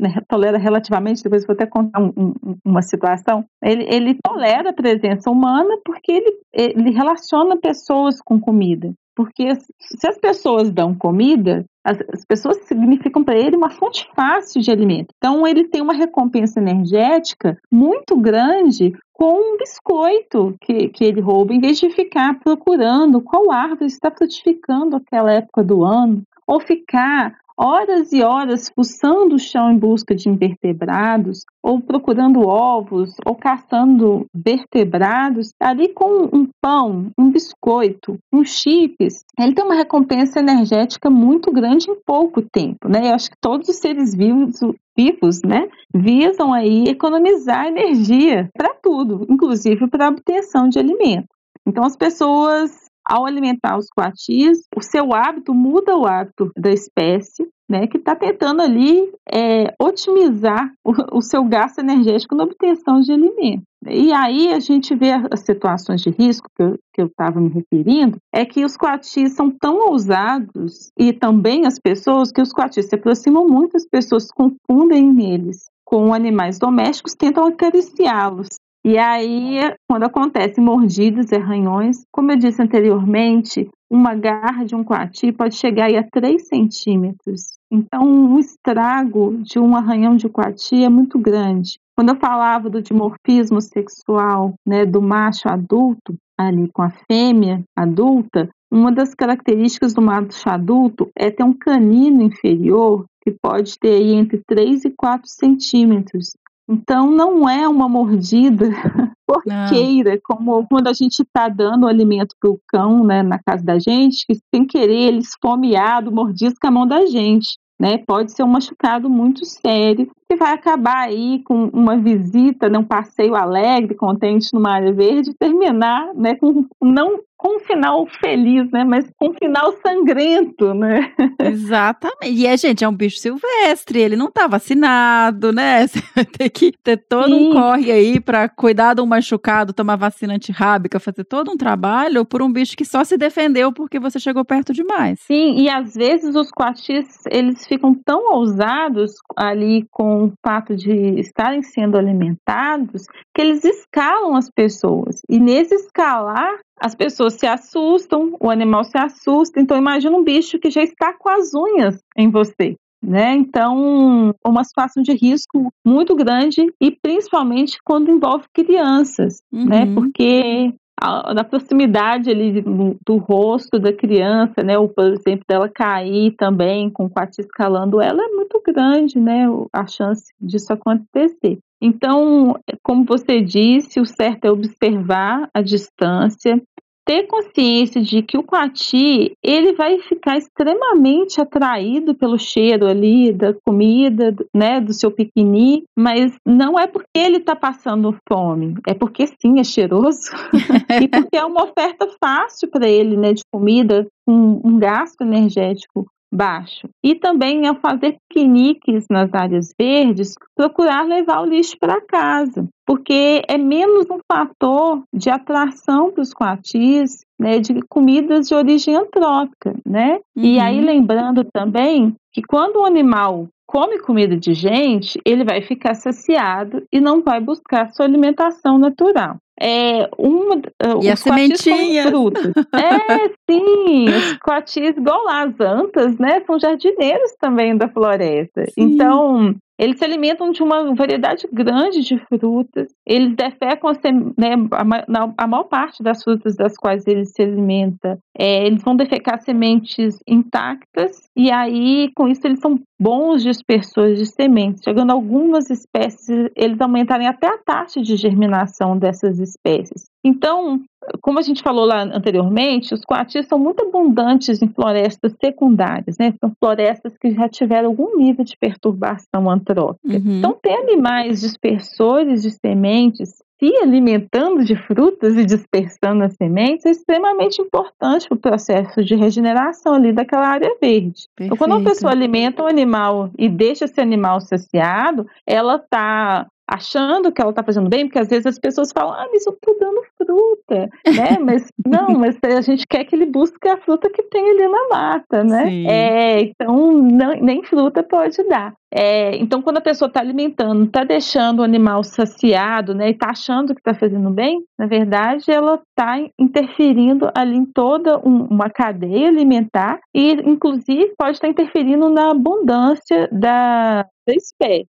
né, tolera relativamente, depois vou até contar um- um- uma situação, ele, ele tolera a presença humana porque ele, ele relaciona pessoas com comida. Porque se as pessoas dão comida, as, as pessoas significam para ele uma fonte fácil de alimento. Então, ele tem uma recompensa energética muito grande com um biscoito que, que ele rouba, em vez de ficar procurando qual árvore está frutificando aquela época do ano, ou ficar horas e horas fuçando o chão em busca de invertebrados, ou procurando ovos, ou caçando vertebrados, ali com um pão, um biscoito, um chips, ele tem uma recompensa energética muito grande em pouco tempo, né? Eu acho que todos os seres vivos vivos, né, visam aí economizar energia para tudo, inclusive para a obtenção de alimento. Então as pessoas ao alimentar os coatis, o seu hábito muda o hábito da espécie, né, que está tentando ali é, otimizar o, o, seu gasto energético na obtenção de alimento. E aí a gente vê as situações de risco que eu estava me referindo, é que os coatis são tão ousados e também as pessoas que os coatis se aproximam muito, as pessoas confundem eles com animais domésticos, tentam acariciá-los. E aí, quando acontecem mordidas e arranhões, como eu disse anteriormente, uma garra de um coati pode chegar a 3 centímetros. Então, o estrago de um arranhão de coati é muito grande. Quando eu falava do dimorfismo sexual, né, do macho adulto, ali com a fêmea adulta, uma das características do macho adulto é ter um canino inferior que pode ter aí entre 3 e 4 centímetros. Então, não é uma mordida porqueira, como quando a gente está dando alimento para o cão né, na casa da gente, que sem querer ele esfomeado, mordisca a mão da gente. Né? Pode ser um machucado muito sério, que vai acabar aí com uma visita, né, um passeio alegre, contente numa área verde, terminar né, com não com um final feliz, né? Mas com um final sangrento, né? Exatamente. E a gente é um bicho silvestre, ele não tá vacinado, né? Você vai ter que ter todo Sim. um corre aí para cuidar de um machucado, tomar vacina antirrábica, fazer todo um trabalho por um bicho que só se defendeu porque você chegou perto demais. Sim, e às vezes os coatis, eles ficam tão ousados ali com o fato de estarem sendo alimentados que eles escalam as pessoas. E nesse escalar, as pessoas se assustam, o animal se assusta. Então, imagina um bicho que já está com as unhas em você. Né? Então, uma situação de risco muito grande e principalmente quando envolve crianças, né? uhum. né? Porque a, na proximidade ali do, rosto da criança, né? Ou, por exemplo, dela cair também com o quarto escalando ela, é muito grande, né? A chance disso acontecer. Então, como você disse, o certo é observar a distância, ter consciência de que o coati ele vai ficar extremamente atraído pelo cheiro ali da comida, né, do seu piquenique, mas não é porque ele está passando fome, é porque sim é cheiroso e porque é uma oferta fácil para ele, né, de comida com um gasto energético baixo. E também ao fazer piqueniques nas áreas verdes, procurar levar o lixo para casa, porque é menos um fator de atração para os coatis, né, de comidas de origem antrópica, né? Uhum. E aí lembrando também que quando o animal come comida de gente, ele vai ficar saciado e não vai buscar sua alimentação natural é, uma, e a sementinha. é, sim, os coatis, igual lá as antas, né, são jardineiros também da floresta. Sim. Então, eles se alimentam de uma variedade grande de frutas. Eles defecam né, a, a, maior parte das frutas das quais eles se alimentam. É, eles vão defecar sementes intactas e aí, com isso, eles são bons dispersores de sementes. Chegando a algumas espécies, eles aumentarem até a taxa de germinação dessas espécies. Então, como a gente falou lá anteriormente, os coatis são muito abundantes em florestas secundárias, né? São florestas que já tiveram algum nível de perturbação antrópica. Uhum. Então, ter animais dispersores de sementes se alimentando de frutas e dispersando as sementes é extremamente importante para o processo de regeneração ali daquela área verde. Perfeito. Então, quando uma pessoa alimenta um animal e deixa esse animal saciado, ela está achando que ela está fazendo bem, porque às vezes as pessoas falam, ah, mas eu estou dando fruta, né? Mas não, mas a gente quer que ele busque a fruta que tem ali na mata, né? É, então não, nem fruta pode dar. É, então, quando a pessoa está alimentando, está deixando o animal saciado, né, e está achando que está fazendo bem, na verdade, ela está interferindo ali em toda um, uma cadeia alimentar e, inclusive, pode estar tá interferindo na abundância da, da espécie.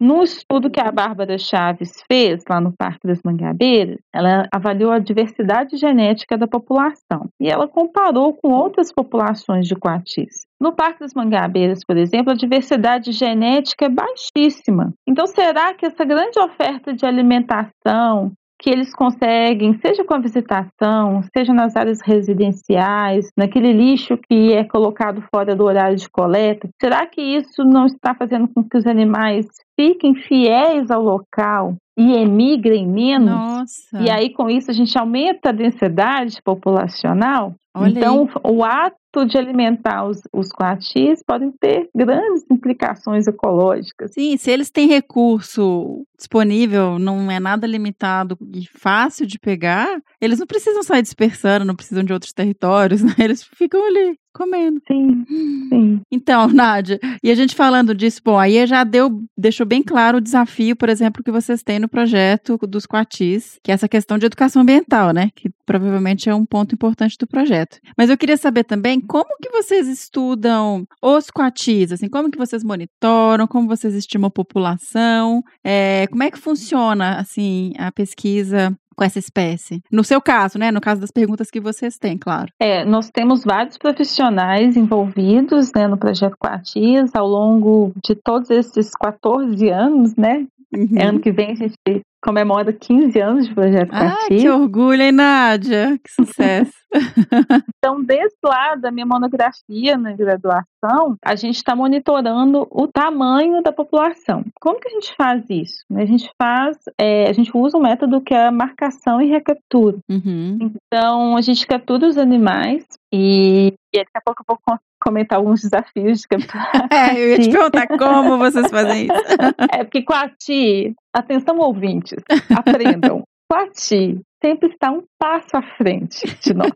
No estudo que a Bárbara Chaves fez lá no Parque das Mangabeiras, ela avaliou a diversidade genética da população e ela comparou com outras populações de coatis. No Parque das Mangabeiras, por exemplo, a diversidade genética é baixíssima. Então, será que essa grande oferta de alimentação, que eles conseguem, seja com a visitação, seja nas áreas residenciais, naquele lixo que é colocado fora do horário de coleta, será que isso não está fazendo com que os animais fiquem fiéis ao local e emigrem menos? Nossa. E aí, com isso, a gente aumenta a densidade populacional? Olha então, aí. o ato de alimentar os, os coatis podem ter grandes implicações ecológicas. Sim, se eles têm recurso disponível, não é nada limitado e fácil de pegar, eles não precisam sair dispersando, não precisam de outros territórios, né? Eles ficam ali comendo. Sim, sim. Então, Nádia, e a gente falando disso, bom, aí já deu, deixou bem claro o desafio, por exemplo, que vocês têm no projeto dos Coatis, que é essa questão de educação ambiental, né? Que provavelmente é um ponto importante do projeto. Mas eu queria saber também como que vocês estudam os Coatis, assim, como que vocês monitoram, como vocês estimam a população, é, como é que funciona, assim, a pesquisa com essa espécie? No seu caso, né? No caso das perguntas que vocês têm, claro. É, nós temos vários profissionais envolvidos né, no projeto Coatis ao longo de todos esses 14 anos, né? Uhum. Ano que vem a gente comemora 15 anos de Projeto Ah, que orgulho, hein, Nádia? Que sucesso. Então, desde lá da minha monografia na graduação, a gente está monitorando o tamanho da população. Como que a gente faz isso? A gente faz, é, a gente usa um método que é a marcação e recaptura. Uhum. Então, a gente captura os animais e, e daqui a pouco eu vou comentar alguns desafios de capturar. É, eu ia te perguntar como vocês fazem isso. É porque Coati, atenção ouvintes, aprendam. Coati sempre está um passo à frente de nós.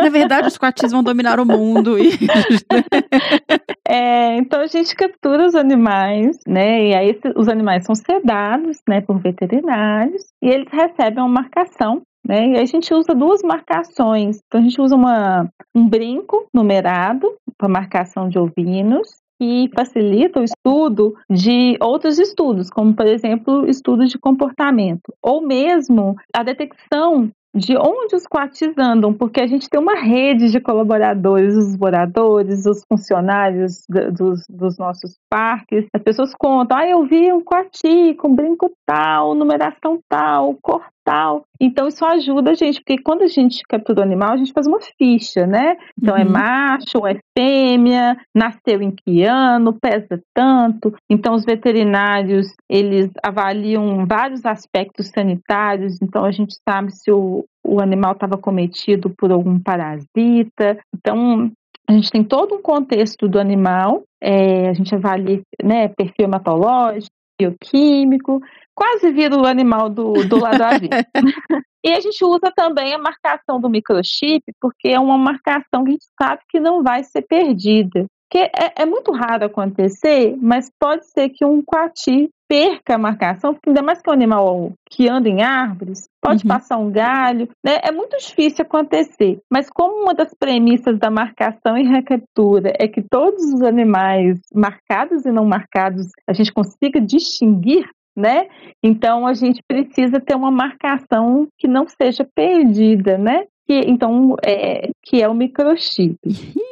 Na verdade, os coatis vão dominar o mundo e É, então a gente captura os animais, né? E aí os animais são sedados, né, por veterinários e eles recebem uma marcação. Né? E aí a gente usa duas marcações. Então a gente usa uma, um brinco numerado para marcação de ovinos que facilita o estudo de outros estudos, como por exemplo estudos de comportamento, ou mesmo a detecção de onde os coatis andam, porque a gente tem uma rede de colaboradores, os moradores, os funcionários dos, dos nossos parques. As pessoas contam, ah, eu vi um coati com brinco tal, numeração tal, cor tal. Então isso ajuda a gente, porque quando a gente captura o animal, a gente faz uma ficha, né? Então é Uhum. macho, é fêmea, nasceu em que ano, pesa tanto. Então os veterinários, eles avaliam vários aspectos sanitários, então a gente sabe se o, o animal estava cometido por algum parasita. Então a gente tem todo um contexto do animal, é, a gente avalia né, perfil hematológico, bioquímico, quase vira o animal do, do lado a vida. E a gente usa também a marcação do microchip, porque é uma marcação que a gente sabe que não vai ser perdida. Porque é, é muito raro acontecer, mas pode ser que um coati perca a marcação, porque ainda mais que é um animal que anda em árvores, pode Uhum. passar um galho, né? É muito difícil acontecer. Mas como uma das premissas da marcação e recaptura é que todos os animais marcados e não marcados a gente consiga distinguir, né? Então a gente precisa ter uma marcação que não seja perdida, né? Que, então, é, que é o microchip.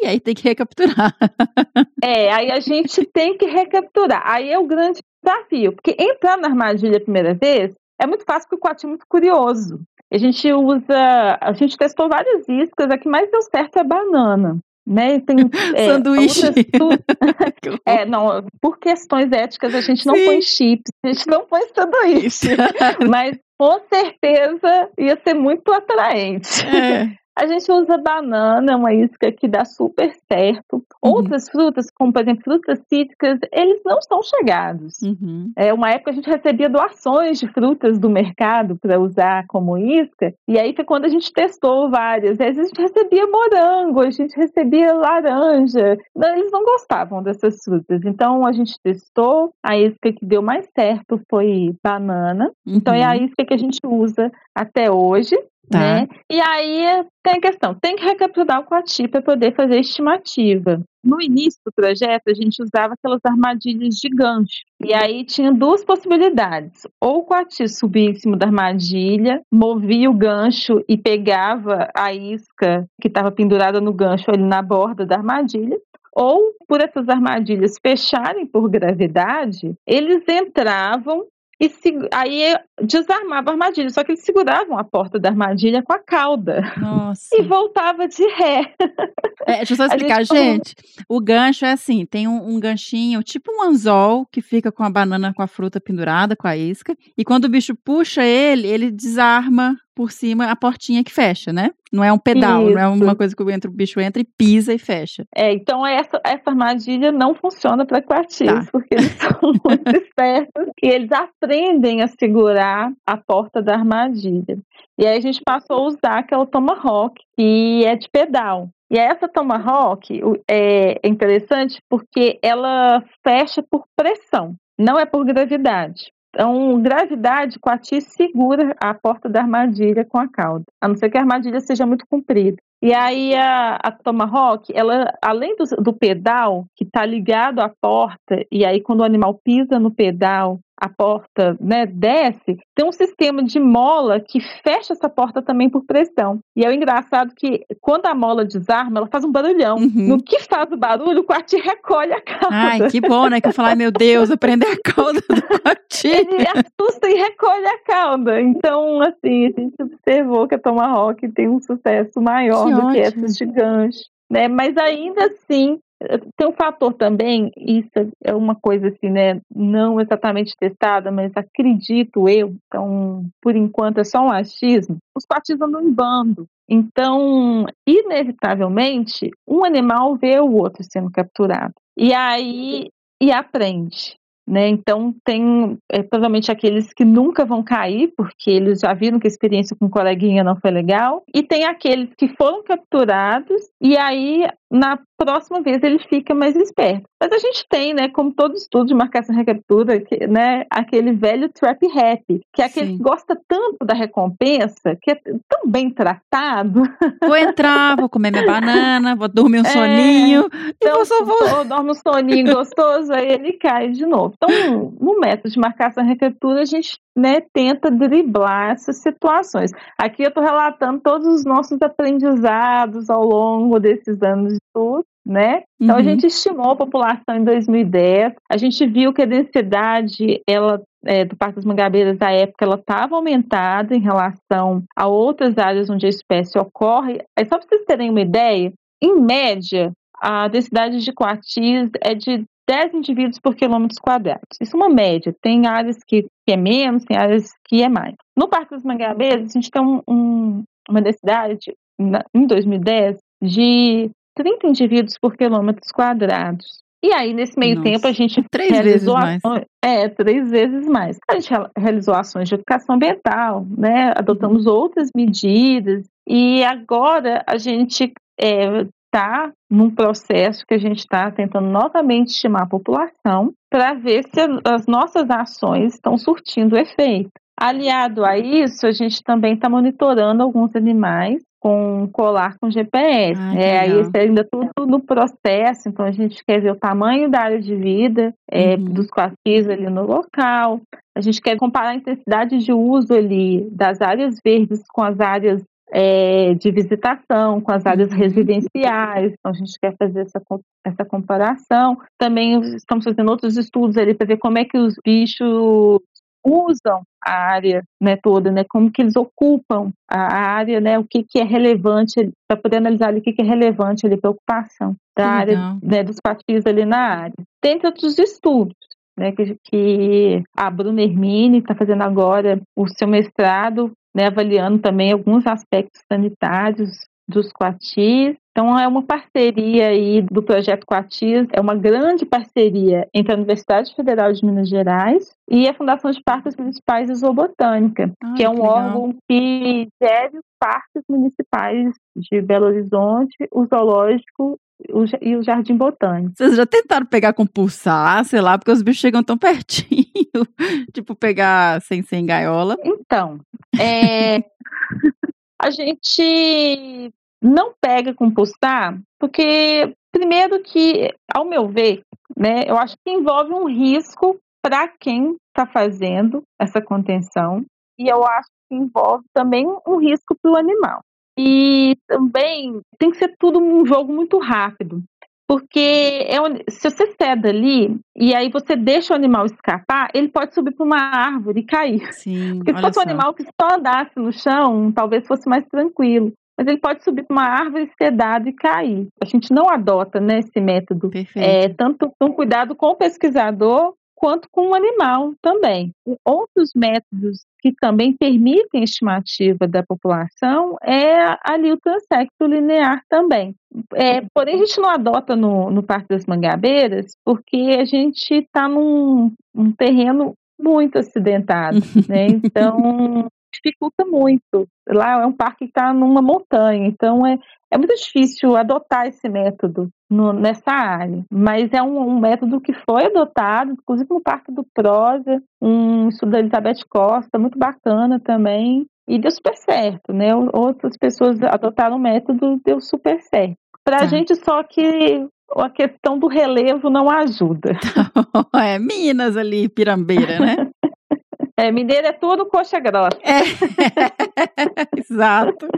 e aí tem que recapturar. É, aí a gente tem que recapturar. Aí é o grande desafio, porque entrar na armadilha a primeira vez é muito fácil porque o coati é muito curioso. A gente usa, a gente testou várias iscas, a que mais deu certo é a banana. Né? Tem, é, Sanduíche. outras tu- É, não, por questões éticas a gente não Sim. põe chips, a gente não põe sanduíche, mas com certeza ia ser muito atraente. É. A gente usa banana, uma isca que dá super certo. Uhum. Outras frutas, como por exemplo frutas cítricas, eles não são chegados. Uhum. É, uma época a gente recebia doações de frutas do mercado para usar como isca, e aí foi quando a gente testou várias. Às vezes a gente recebia morango, a gente recebia laranja. Eles não gostavam dessas frutas. Então a gente testou, a isca que deu mais certo foi banana. Então é a Uhum. isca que a gente usa até hoje. Tá. Né? E aí tem a questão, tem que recapturar o coati para poder fazer estimativa. No início do projeto, a gente usava aquelas armadilhas de gancho. E aí tinha duas possibilidades. Ou o coati subia em cima da armadilha, movia o gancho e pegava a isca que estava pendurada no gancho ali na borda da armadilha. Ou, por essas armadilhas fecharem por gravidade, eles entravam e se- aí desarmava a armadilha, só que eles seguravam a porta da armadilha com a cauda Nossa. e voltava de ré. É, deixa eu só A explicar, gente falou- gente. O gancho é assim: tem um, um ganchinho, tipo um anzol, que fica com a banana com a fruta pendurada, com a isca. E quando o bicho puxa ele, ele desarma por cima a portinha que fecha, né? Não é um pedal, não é Isso. uma coisa que o, entra, o bicho entra e pisa e fecha. É, então essa, essa armadilha não funciona para coatis, Tá. porque eles são muito espertos e eles aprendem a segurar a porta da armadilha. E aí a gente passou a usar aquela Tomahawk, que é de pedal. E essa Tomahawk o- é interessante porque ela fecha por pressão, não é por gravidade. Então, gravidade, Coati segura a porta da armadilha com a cauda, a não ser que a armadilha seja muito comprida. E aí a, a Tomahawk, ela, além do, do pedal que está ligado à porta, e aí quando o animal pisa no pedal, a porta né, desce, tem um sistema de mola que fecha essa porta também por pressão. E é o engraçado que quando a mola desarma, ela faz um barulhão. Uhum. No que faz o barulho, o Quati recolhe a cauda. Ai, que bom, né? Que eu falei, ai meu Deus, aprender a cauda do Quati. Ele assusta e recolhe a cauda. Então, assim, a gente observou que a Tomahawk tem um sucesso maior Que do que ótimo. essas de gancho. Né? Mas ainda assim, tem um fator também, isso é uma coisa assim, né? Não exatamente testada, mas acredito eu, então, por enquanto é só um achismo, os patis andam em bando. Então, inevitavelmente, um animal vê o outro sendo capturado. E aí, e aprende. Né? Então, tem é, provavelmente aqueles que nunca vão cair, porque eles já viram que a experiência com o coleguinha não foi legal, e tem aqueles que foram capturados, e aí, na próxima vez, ele fica mais esperto. Mas a gente tem, né, como todo estudo de marcação e recaptura, que, né, aquele velho trap happy, que é aquele Sim. que gosta tanto da recompensa, que é tão bem tratado, Vou entrar, vou comer minha banana, vou dormir um É, soninho e Então, vou só vou. ou dorme um soninho gostoso, aí ele cai de novo. Então, no método de marcação e recaptura, a gente né, tenta driblar essas situações. Aqui eu estou relatando todos os nossos aprendizados ao longo desses anos de estudo. Né? Então Uhum. a gente estimou a população em 2010, a gente viu que a densidade ela é, do Parque das Mangabeiras da época ela estava aumentada em relação a outras áreas onde a espécie ocorre. Aí só para vocês terem uma ideia, em média a densidade de coatis é de 10 indivíduos por quilômetros quadrados. Isso é uma média. Tem áreas que, que é menos, tem áreas que é mais. No Parque das Mangabeiras, a gente tem um- um- uma densidade, em 2010, de 30 indivíduos por quilômetros quadrados. E aí, nesse meio Nossa. tempo, a gente Três vezes realizou mais. ações. É, três vezes mais. A gente real- realizou ações de educação ambiental, né? Adotamos outras medidas. E agora a gente está num processo que a gente está tentando novamente estimar a população para ver se as nossas ações estão surtindo efeito. Aliado a isso, a gente também está monitorando alguns animais com colar com GPS. Ah, é, aí isso é ainda tudo no processo, então a gente quer ver o tamanho da área de vida é, Uhum. dos coatis ali no local. A gente quer comparar a intensidade de uso ali das áreas verdes com as áreas é, de visitação, com as áreas residenciais. Então a gente quer fazer essa, essa comparação. Também estamos fazendo outros estudos ali para ver como é que os bichos usam a área né, toda, né, como que eles ocupam a área, né, o que, que é relevante, para poder analisar ali o que, que é relevante ali para a ocupação da Que área legal. né, dos patis ali na área. Tem outros estudos, né, que, que a Bruna Hermine está fazendo agora o seu mestrado, né, avaliando também alguns aspectos sanitários dos coatis. Então é uma parceria aí do projeto Coatis, é uma grande parceria entre a Universidade Federal de Minas Gerais e a Fundação de Parques Municipais e Zoobotânica, Ai, que é um que órgão que gere os parques municipais de Belo Horizonte, o zoológico o e o Jardim Botânico. Vocês já tentaram pegar com pulsar, sei lá, porque os bichos chegam tão pertinho. tipo, pegar sem sem gaiola. Então, é, a gente não pega com pulsar, porque primeiro que, ao meu ver, né, eu acho que envolve um risco para quem está fazendo essa contenção e eu acho que envolve também um risco para o animal. E também tem que ser tudo um jogo muito rápido. Porque é se você ceda ali e aí você deixa o animal escapar, ele pode subir para uma árvore e cair. Sim, Porque se fosse um animal que só andasse no chão, talvez fosse mais tranquilo. Mas ele pode subir para uma árvore sedado e cair. A gente não adota né, esse método. Perfeito. É, tanto um cuidado com o pesquisador quanto com o animal também. Outros métodos que também permitem a estimativa da população é ali o transecto linear também. É, porém, a gente não adota no, no Parque das Mangabeiras porque a gente está num, num terreno muito acidentado, né? Então dificulta muito. Lá é um parque que está numa montanha, então é, é muito difícil adotar esse método no- nessa área. Mas é um, um método que foi adotado, inclusive no Parque do Prosa, um estudo da Elizabeth Costa, muito bacana também, e deu super certo, né? Outras pessoas adotaram o método, deu super certo. Para a Tá. gente, só que a questão do relevo não ajuda. é Minas ali, pirambeira, né? É, mineiro é tudo coxa grossa. É. Exato.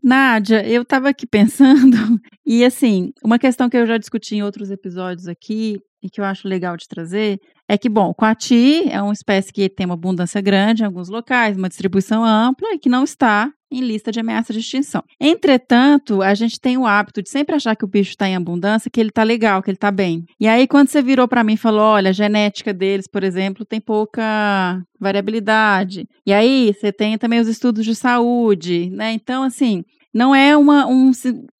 Nádia, eu estava aqui pensando, e assim, uma questão que eu já discuti em outros episódios aqui, e que eu acho legal de trazer, é que, bom, o coati é uma espécie que tem uma abundância grande em alguns locais, uma distribuição ampla e que não está em lista de ameaça de extinção. Entretanto, a gente tem o hábito de sempre achar que o bicho está em abundância, que ele está legal, que ele está bem. E aí, quando você virou para mim e falou, olha, a genética deles, por exemplo, tem pouca variabilidade. E aí, você tem também os estudos de saúde, né? Então, assim, não é uma um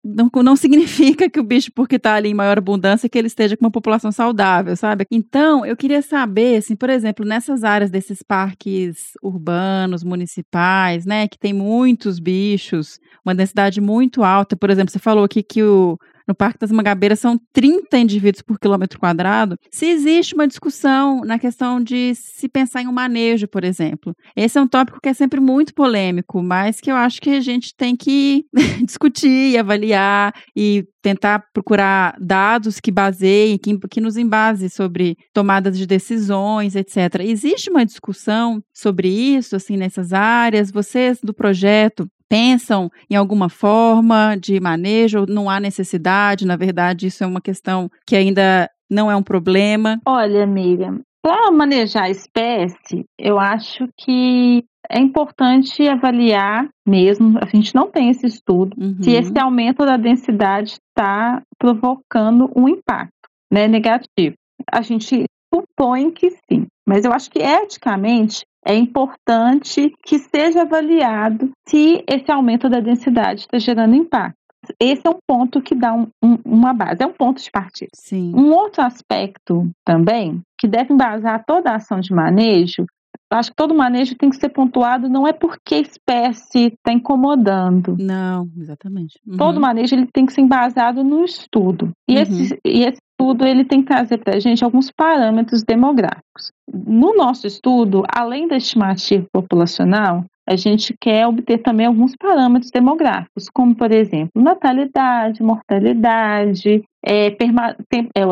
não, não significa que o bicho porque está ali em maior abundância que ele esteja com uma população saudável, sabe? Então, eu queria saber, assim, por exemplo, nessas áreas desses parques urbanos, municipais, né, que tem muitos bichos, uma densidade muito alta, por exemplo, você falou aqui que o no Parque das Mangabeiras são 30 indivíduos por quilômetro quadrado, se existe uma discussão na questão de se pensar em um manejo, por exemplo. Esse é um tópico que é sempre muito polêmico, mas que eu acho que a gente tem que discutir e avaliar e tentar procurar dados que baseiem, que, que nos embase sobre tomadas de decisões, etc. Existe uma discussão sobre isso, assim, nessas áreas? Vocês do projeto pensam em alguma forma de manejo? Não há necessidade? Na verdade, isso é uma questão que ainda não é um problema? Olha, amiga, para manejar a espécie, eu acho que é importante avaliar mesmo, a gente não tem esse estudo, uhum. se esse aumento da densidade está provocando um impacto né, negativo. A gente supõe que sim, mas eu acho que eticamente é importante que seja avaliado se esse aumento da densidade está gerando impacto. Esse é um ponto que dá um, um, uma base, é um ponto de partida. Sim. Um outro aspecto também que deve embasar toda a ação de manejo, acho que todo manejo tem que ser pontuado, não é porque a espécie está incomodando. Não, exatamente. Uhum. Todo manejo ele tem que ser embasado no estudo. E, uhum. esse, e esse estudo ele tem que trazer para a gente alguns parâmetros demográficos. No nosso estudo, além da estimativa populacional, a gente quer obter também alguns parâmetros demográficos, como, por exemplo, natalidade, mortalidade, é, perma, tem, é,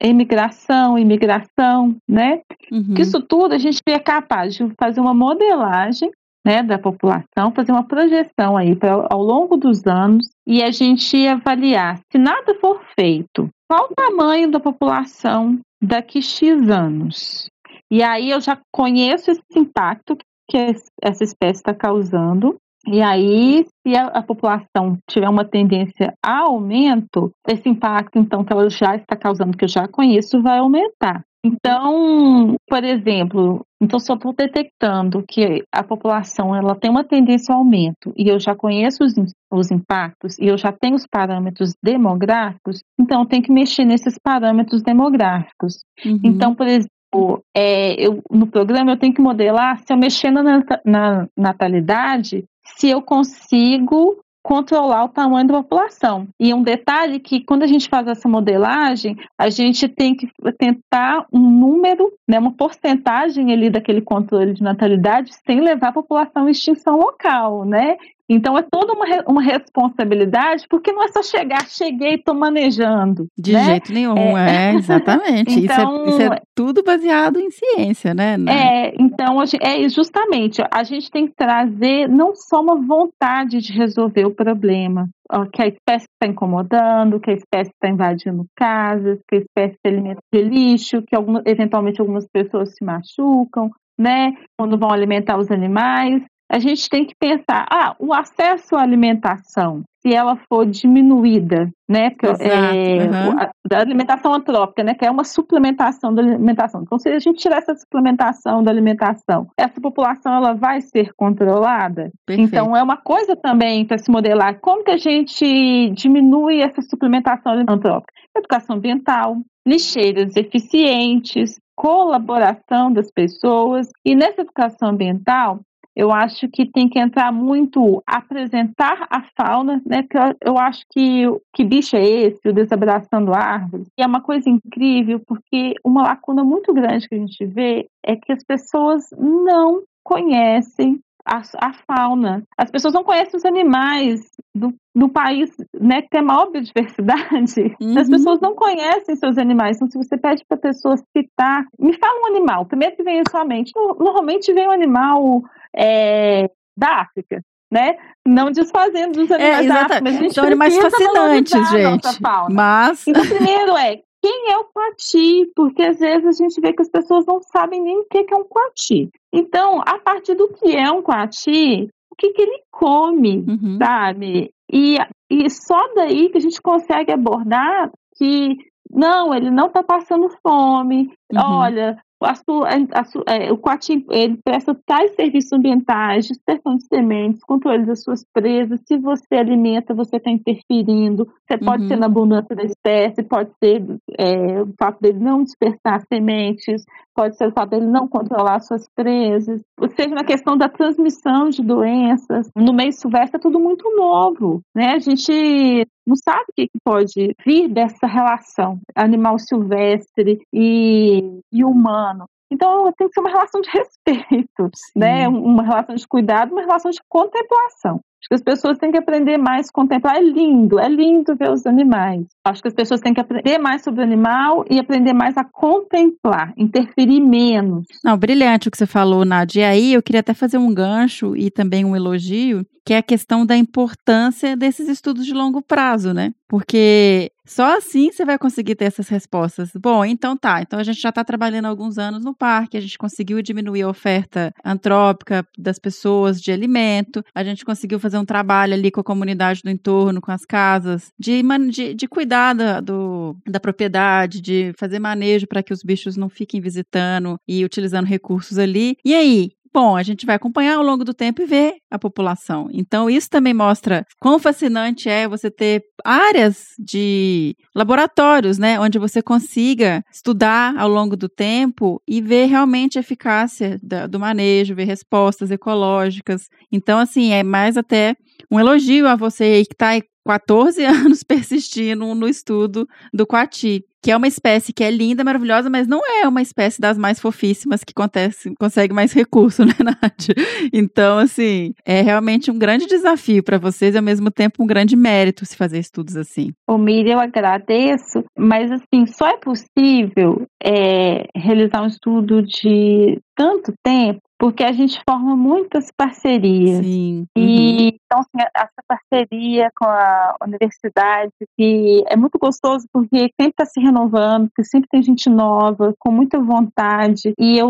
emigração, imigração, né? Uhum. Que isso tudo a gente é capaz de fazer uma modelagem né, da população, fazer uma projeção aí pra, ao longo dos anos e a gente avaliar se nada for feito, qual o tamanho da população daqui X anos. E aí eu já conheço esse impacto que essa espécie está causando. E aí, se a, a, população tiver uma tendência a aumento, esse impacto, então, que ela já está causando, que eu já conheço, vai aumentar. Então, por exemplo, então se eu estou detectando que a população ela tem uma tendência ao aumento e eu já conheço os, os impactos e eu já tenho os parâmetros demográficos, então eu tenho que mexer nesses parâmetros demográficos. Uhum. Então, por exemplo, é, eu, no programa eu tenho que modelar se eu mexer na, na natalidade, se eu consigo controlar o tamanho da população. E um detalhe que quando a gente faz essa modelagem, a gente tem que tentar um número, né, uma porcentagem ali daquele controle de natalidade sem levar a população à extinção local, né? Então é toda uma, uma responsabilidade, porque não é só chegar, cheguei e estou manejando. De né? jeito nenhum, é, é exatamente. então, isso, é, isso, é, tudo baseado em ciência, né? É, então é justamente, a gente tem que trazer não só uma vontade de resolver o problema, que a espécie está incomodando, que a espécie está invadindo casas, que a espécie se alimenta de lixo, que eventualmente algumas pessoas se machucam, né? Quando vão alimentar os animais a gente tem que pensar, ah, o acesso à alimentação, se ela for diminuída, né, é, uhum. a, da alimentação antrópica, né, que é uma suplementação da alimentação. Então, se a gente tirar essa suplementação da alimentação, essa população ela vai ser controlada. Perfeito. Então, é uma coisa também para se modelar como que a gente diminui essa suplementação antrópica. Educação ambiental, lixeiras eficientes, colaboração das pessoas e nessa educação ambiental eu acho que tem que entrar muito apresentar a fauna, né? Que eu, eu acho que que bicho é esse, o desabraçando árvores. E é uma coisa incrível porque uma lacuna muito grande que a gente vê é que as pessoas não conhecem a, a fauna. As pessoas não conhecem os animais do, do país né, que tem a maior biodiversidade. Uhum. As pessoas não conhecem seus animais. Então, se você pede para a pessoa citar, me fala um animal. Primeiro que vem à sua mente. Normalmente vem um animal é, da África. Né? Não desfazendo dos animais É, da África, mas a gente São animais fascinantes, gente. Mas. Então, primeiro é quem é o coati, porque às vezes a gente vê que as pessoas não sabem nem o que que é um coati. Então, a partir do que é um coati, o que, que ele come, Uhum. sabe? E, e só daí que a gente consegue abordar que não, ele não está passando fome. Uhum. Olha, a sua- a sua- é, o Coati ele presta tais serviços ambientais, dispersão de sementes, controle das suas presas. Se você alimenta, você está interferindo. Você pode Uhum. ser na abundância da espécie, pode ser é, o fato dele não dispersar sementes, pode ser o fato dele não controlar suas presas, seja, na questão da transmissão de doenças. No meio silvestre é tudo muito novo, né? A gente não sabe o que, pode vir dessa relação animal silvestre e, e humano. Então tem que ser uma relação de respeito, né? Uma relação de cuidado, uma relação de contemplação. Acho que as pessoas têm que aprender mais a contemplar. É lindo, é lindo ver os animais. Acho que as pessoas têm que aprender mais sobre o animal e aprender mais a contemplar, interferir menos. Não, brilhante o que você falou, Nadia. E aí eu queria até fazer um gancho e também um elogio, que é a questão da importância desses estudos de longo prazo, né? Porque só assim você vai conseguir ter essas respostas. Bom, então tá. Então a gente já está trabalhando há alguns anos no parque, a gente conseguiu diminuir a oferta antrópica das pessoas de alimento, a gente conseguiu fazer um trabalho ali com a comunidade do entorno, com as casas, de, de, de cuidar da, do, da propriedade, de fazer manejo para que os bichos não fiquem visitando e utilizando recursos ali. E aí? Bom, a gente vai acompanhar ao longo do tempo e ver a população. Então, isso também mostra quão fascinante é você ter áreas de laboratórios, né? Onde você consiga estudar ao longo do tempo e ver realmente a eficácia da- do manejo, ver respostas ecológicas. Então, assim, é mais até um elogio a você aí que está 14 anos persistindo no estudo do coati, que é uma espécie que é linda, maravilhosa, mas não é uma espécie das mais fofíssimas que acontece, consegue mais recurso, né, Nath? Então, assim, é realmente um grande desafio para vocês e, ao mesmo tempo, um grande mérito se fazer estudos assim. Ô, Miriam, eu agradeço, mas assim, só é possível é, realizar um estudo de tanto tempo porque a gente forma muitas parcerias. Sim. E então, assim, essa parceria com a universidade, que é muito gostoso porque sempre está se renovando, porque sempre tem gente nova, com muita vontade. E eu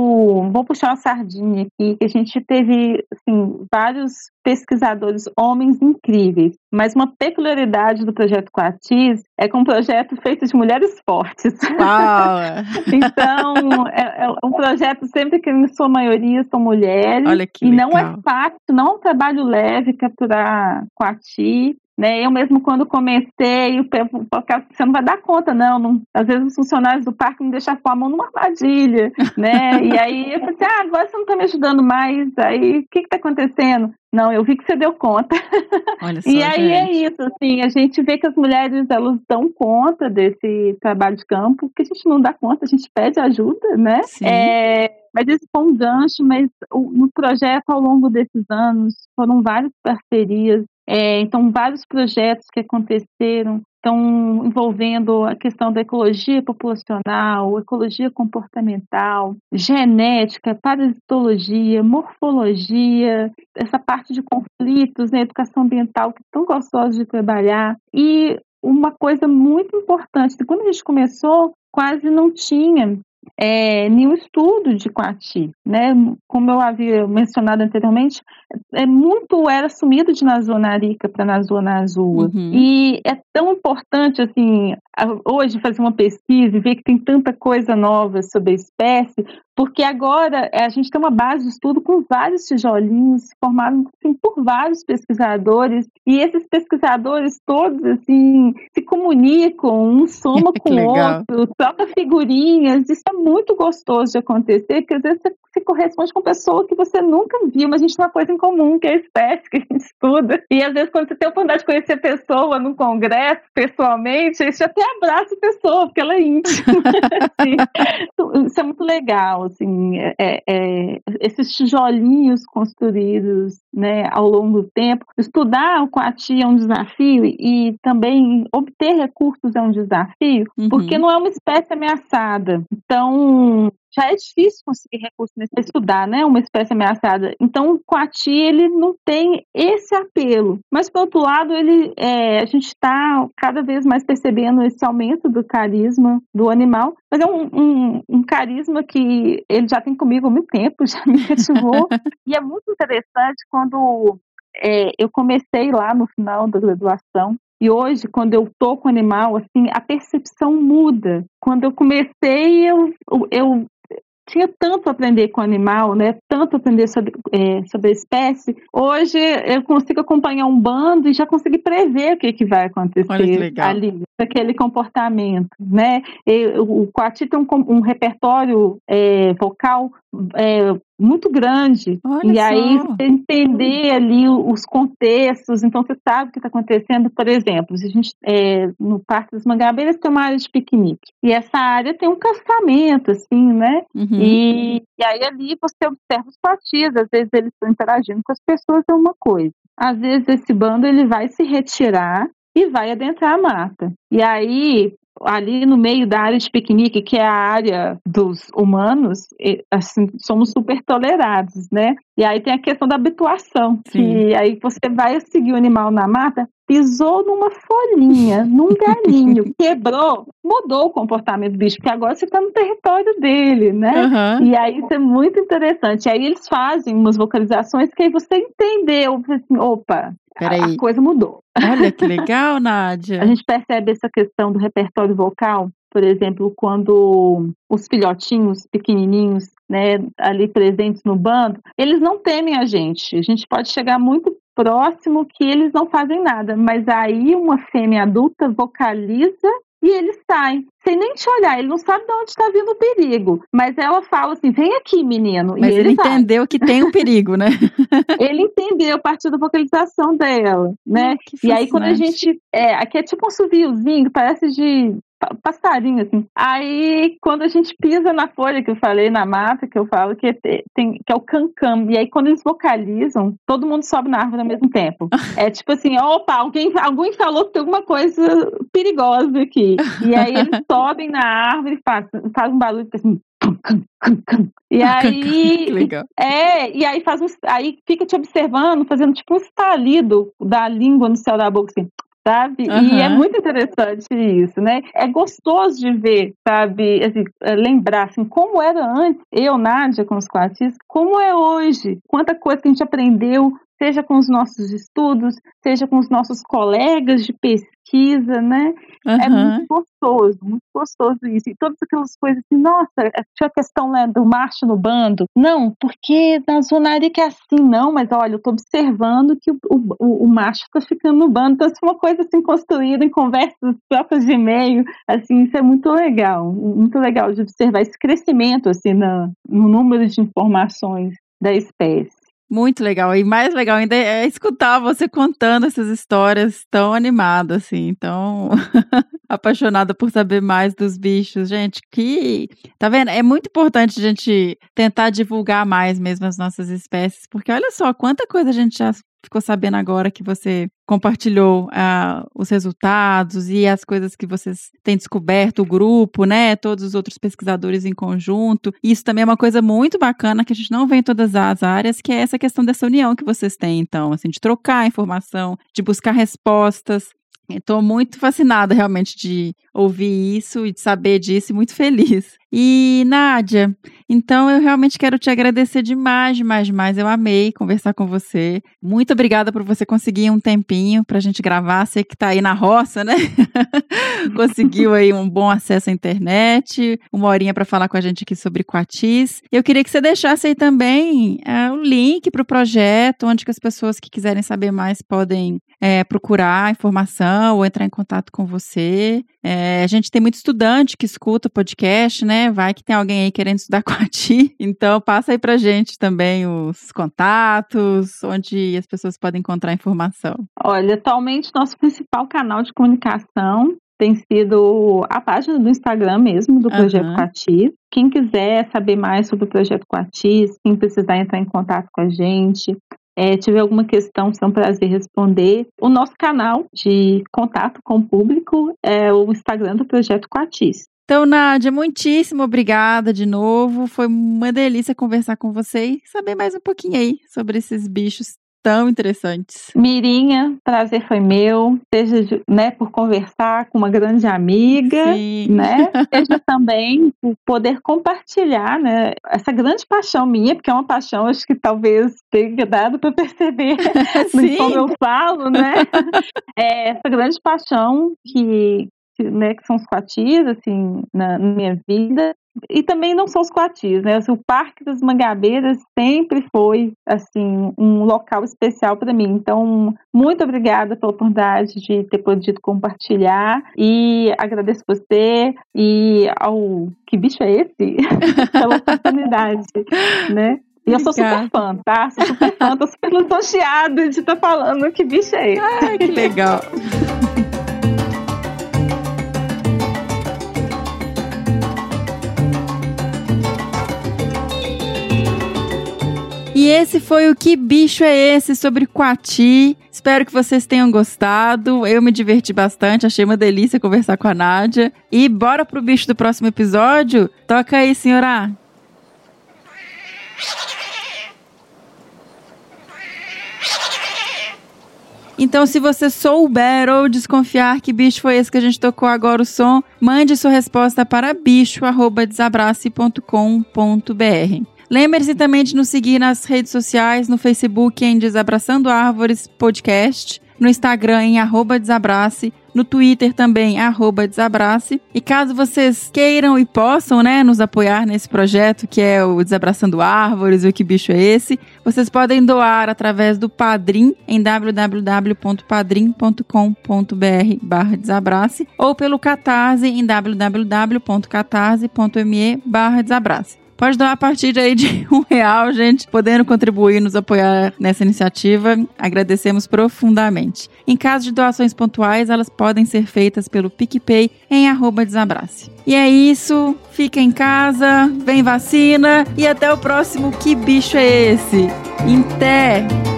vou puxar uma sardinha aqui, que a gente teve assim, vários pesquisadores, homens incríveis. Mas uma peculiaridade do projeto Coatis é que é um projeto feito de mulheres fortes. Uau! Então, é, é um projeto sempre que, em sua maioria, são mulheres. Olha que e não é legal. fácil, não é um trabalho leve capturar Coati. Né? Eu mesmo, quando comecei, o você não vai dar conta, não, não. Às vezes os funcionários do parque me deixam com a mão numa armadilha, né? e aí eu falei assim, ah, agora você não está me ajudando mais. Aí, o que está acontecendo? Não, eu vi que você deu conta. Olha só, E aí é gente. isso, assim, a gente vê que as mulheres elas dão conta desse trabalho de campo, que a gente não dá conta, a gente pede ajuda, né? Sim. É, mas esse foi um gancho, mas o- no projeto ao longo desses anos foram várias parcerias, é, então vários projetos que aconteceram estão envolvendo a questão da ecologia populacional, ecologia comportamental, genética, parasitologia, morfologia, essa parte de conflitos, né, educação ambiental, que é tão gostosa de trabalhar. E uma coisa muito importante, quando a gente começou, quase não tinha é, nenhum estudo de Coati, né? Como eu havia mencionado anteriormente, é muito era sumido de Nazua Narica para Nazua Nazua. Uhum. E é tão importante, assim, hoje fazer uma pesquisa e ver que tem tanta coisa nova sobre a espécie, porque agora é, a gente tem uma base de estudo com vários tijolinhos formados assim, por vários pesquisadores e esses pesquisadores todos assim se comunicam, um soma com o outro, troca figurinhas, é muito gostoso de acontecer, porque às vezes você se corresponde com pessoa que você nunca viu, mas a gente tem uma coisa em comum, que é a espécie que a gente estuda. E às vezes, quando você tem a oportunidade de conhecer a pessoa num congresso, pessoalmente, aí você até abraça a pessoa, porque ela é íntima. assim. Isso é muito legal, assim, é, é, esses tijolinhos construídos né, ao longo do tempo. Estudar o Coati é um desafio e também obter recursos é um desafio, uhum. porque não é uma espécie ameaçada. Então, já é difícil conseguir recursos para estudar, né, uma espécie ameaçada. Então, o coati ele não tem esse apelo. Mas, por outro lado, ele, é, a gente está cada vez mais percebendo esse aumento do carisma do animal. Mas é um, um, um carisma que ele já tem comigo há muito tempo, já me cativou. e é muito interessante quando é, eu comecei lá no final da graduação e hoje, quando eu tô com o animal, assim, a percepção muda. Quando eu comecei, eu, eu tinha tanto a aprender com o animal, né? Tanto aprender sobre, é, sobre a espécie. Hoje eu consigo acompanhar um bando e já consigo prever o que, que vai acontecer que ali, aquele comportamento, né? E, o Coati tem um, um repertório é, vocal é, muito grande. Olha e só. aí você entender ali os contextos, então você sabe o que está acontecendo. Por exemplo, a gente é, no Parque das Mangabeiras tem uma área de piquenique. E essa área tem um caçamento, assim, né? Uhum. E, e aí ali você observa os partidos, às vezes eles estão interagindo com as pessoas, é uma coisa. Às vezes esse bando ele vai se retirar e vai adentrar a mata. E aí ali no meio da área de piquenique, que é a área dos humanos, assim, somos super tolerados, né? E aí tem a questão da habituação, Sim. que aí você vai seguir o animal na mata, pisou numa folhinha, num galinho, quebrou, mudou o comportamento do bicho, porque agora você está no território dele, né? Uhum. E aí isso é muito interessante. E aí eles fazem umas vocalizações que aí você entendeu, assim, opa, Peraí. a coisa mudou. Olha que legal, Nádia. A gente percebe essa questão do repertório vocal, por exemplo, quando os filhotinhos pequenininhos, né, ali presentes no bando, eles não temem a gente. A gente pode chegar muito próximo que eles não fazem nada, mas aí uma fêmea adulta vocaliza e ele sai, sem nem te olhar. Ele não sabe de onde está vindo o perigo. Mas ela fala assim: vem aqui, menino. Mas e ele, ele entendeu que tem um perigo, né? ele entendeu a partir da vocalização dela, né? Hum, e aí, quando a gente. É, aqui é tipo um suviozinho parece de passarinho, assim. Aí, quando a gente pisa na folha, que eu falei, na mata, que eu falo, que, é te- tem, que é o cancam. E aí, quando eles vocalizam, todo mundo sobe na árvore ao mesmo tempo. É tipo assim, opa, alguém, alguém falou que tem alguma coisa perigosa aqui. E aí, eles sobem na árvore e fazem faz um barulho, assim... E aí, é, e aí faz um, aí fica te observando, fazendo tipo um estalido da língua no céu da boca, assim, sabe? E Aham. é muito interessante isso, né? É gostoso de ver, sabe? Assim, é, lembrar, assim, como era antes, eu, Nádia, com os quartis, como é hoje, quanta coisa que a gente aprendeu, seja com os nossos estudos, seja com os nossos colegas de pesquisa, né? É Aham. muito gostoso, muito gostoso isso. E todas aquelas coisas assim, nossa, tinha a questão né, do marcho no bando. Não, porque na zonaria que é assim, não, mas olha, eu tô observando que o, o, o macho tá ficando no bando. Então, isso é uma coisa assim construída em conversas próprias de e-mail. Assim, isso é muito legal, muito legal de observar esse crescimento assim na, no número de informações da espécie. Muito legal. E mais legal ainda é escutar você contando essas histórias tão animada, assim, tão apaixonada por saber mais dos bichos. Gente, que. Tá vendo? É muito importante a gente tentar divulgar mais mesmo as nossas espécies, porque olha só quanta coisa a gente já ficou sabendo agora que você compartilhou ah, os resultados e as coisas que vocês têm descoberto, o grupo, né? Todos os outros pesquisadores em conjunto. Isso também é uma coisa muito bacana que a gente não vê em todas as áreas, que é essa questão dessa união que vocês têm, então, assim, de trocar informação, de buscar respostas. Estou muito fascinada realmente de ouvir isso e de saber disso e muito feliz. E, Nádia, então eu realmente quero te agradecer demais, demais, demais. Eu amei conversar com você. Muito obrigada por você conseguir um tempinho para a gente gravar. Você que está aí na roça, né? Conseguiu aí um bom acesso à internet, uma horinha para falar com a gente aqui sobre Quatis. Eu queria que você deixasse aí também é, o link para o projeto, onde que as pessoas que quiserem saber mais podem é, procurar informação ou entrar em contato com você. É, a gente tem muito estudante que escuta o podcast, né? Vai que tem alguém aí querendo estudar com a Ti. Então, passa aí pra gente também os contatos, onde as pessoas podem encontrar informação. Olha, atualmente nosso principal canal de comunicação tem sido a página do Instagram mesmo do Projeto Aham. Quatis. Quem quiser saber mais sobre o Projeto Quatis, quem precisar entrar em contato com a gente, é, tiver alguma questão, será um prazer responder. O nosso canal de contato com o público é o Instagram do Projeto Quatis. Então, Nádia, muitíssimo obrigada de novo. Foi uma delícia conversar com você e saber mais um pouquinho aí sobre esses bichos tão interessantes. Mirinha, prazer foi meu, seja né, por conversar com uma grande amiga. Sim. né? Seja também por poder compartilhar, né? Essa grande paixão minha, porque é uma paixão, acho que talvez tenha dado para perceber no Sim. como eu falo, né? É, essa grande paixão que, né, que são os coatis, assim, na, na minha vida. E também não são os coatis, né? Assim, o Parque das Mangabeiras sempre foi, assim, um local especial para mim. Então, muito obrigada pela oportunidade de ter podido compartilhar e agradeço você e ao que bicho é esse pela oportunidade, né? E eu sou super fã, tá? Sou super fã, tô super lisonjeada de estar falando que bicho é esse. Ai, que legal. E esse foi o Que Bicho é Esse sobre Coati. Espero que vocês tenham gostado. Eu me diverti bastante, achei uma delícia conversar com a Nádia. E bora pro bicho do próximo episódio? Toca aí, senhora. Então, se você souber ou desconfiar que bicho foi esse que a gente tocou agora o som, mande sua resposta para bicho@desabrace.com.br. Lembre-se também de nos seguir nas redes sociais, no Facebook em Desabraçando Árvores Podcast, no Instagram em arroba Desabrace, no Twitter também, arroba Desabrace. E caso vocês queiram e possam, né, nos apoiar nesse projeto que é o Desabraçando Árvores, o Que Bicho é Esse, vocês podem doar através do Padrim em www.padrim.com.br barra Desabrace ou pelo Catarse em www.catarse.me barra Desabrace. Pode doar a partir aí de um real, gente, podendo contribuir e nos apoiar nessa iniciativa. Agradecemos profundamente. Em caso de doações pontuais, elas podem ser feitas pelo PicPay em arroba desabrace. E é isso. Fica em casa, vem vacina e até o próximo Que Bicho é Esse? Até!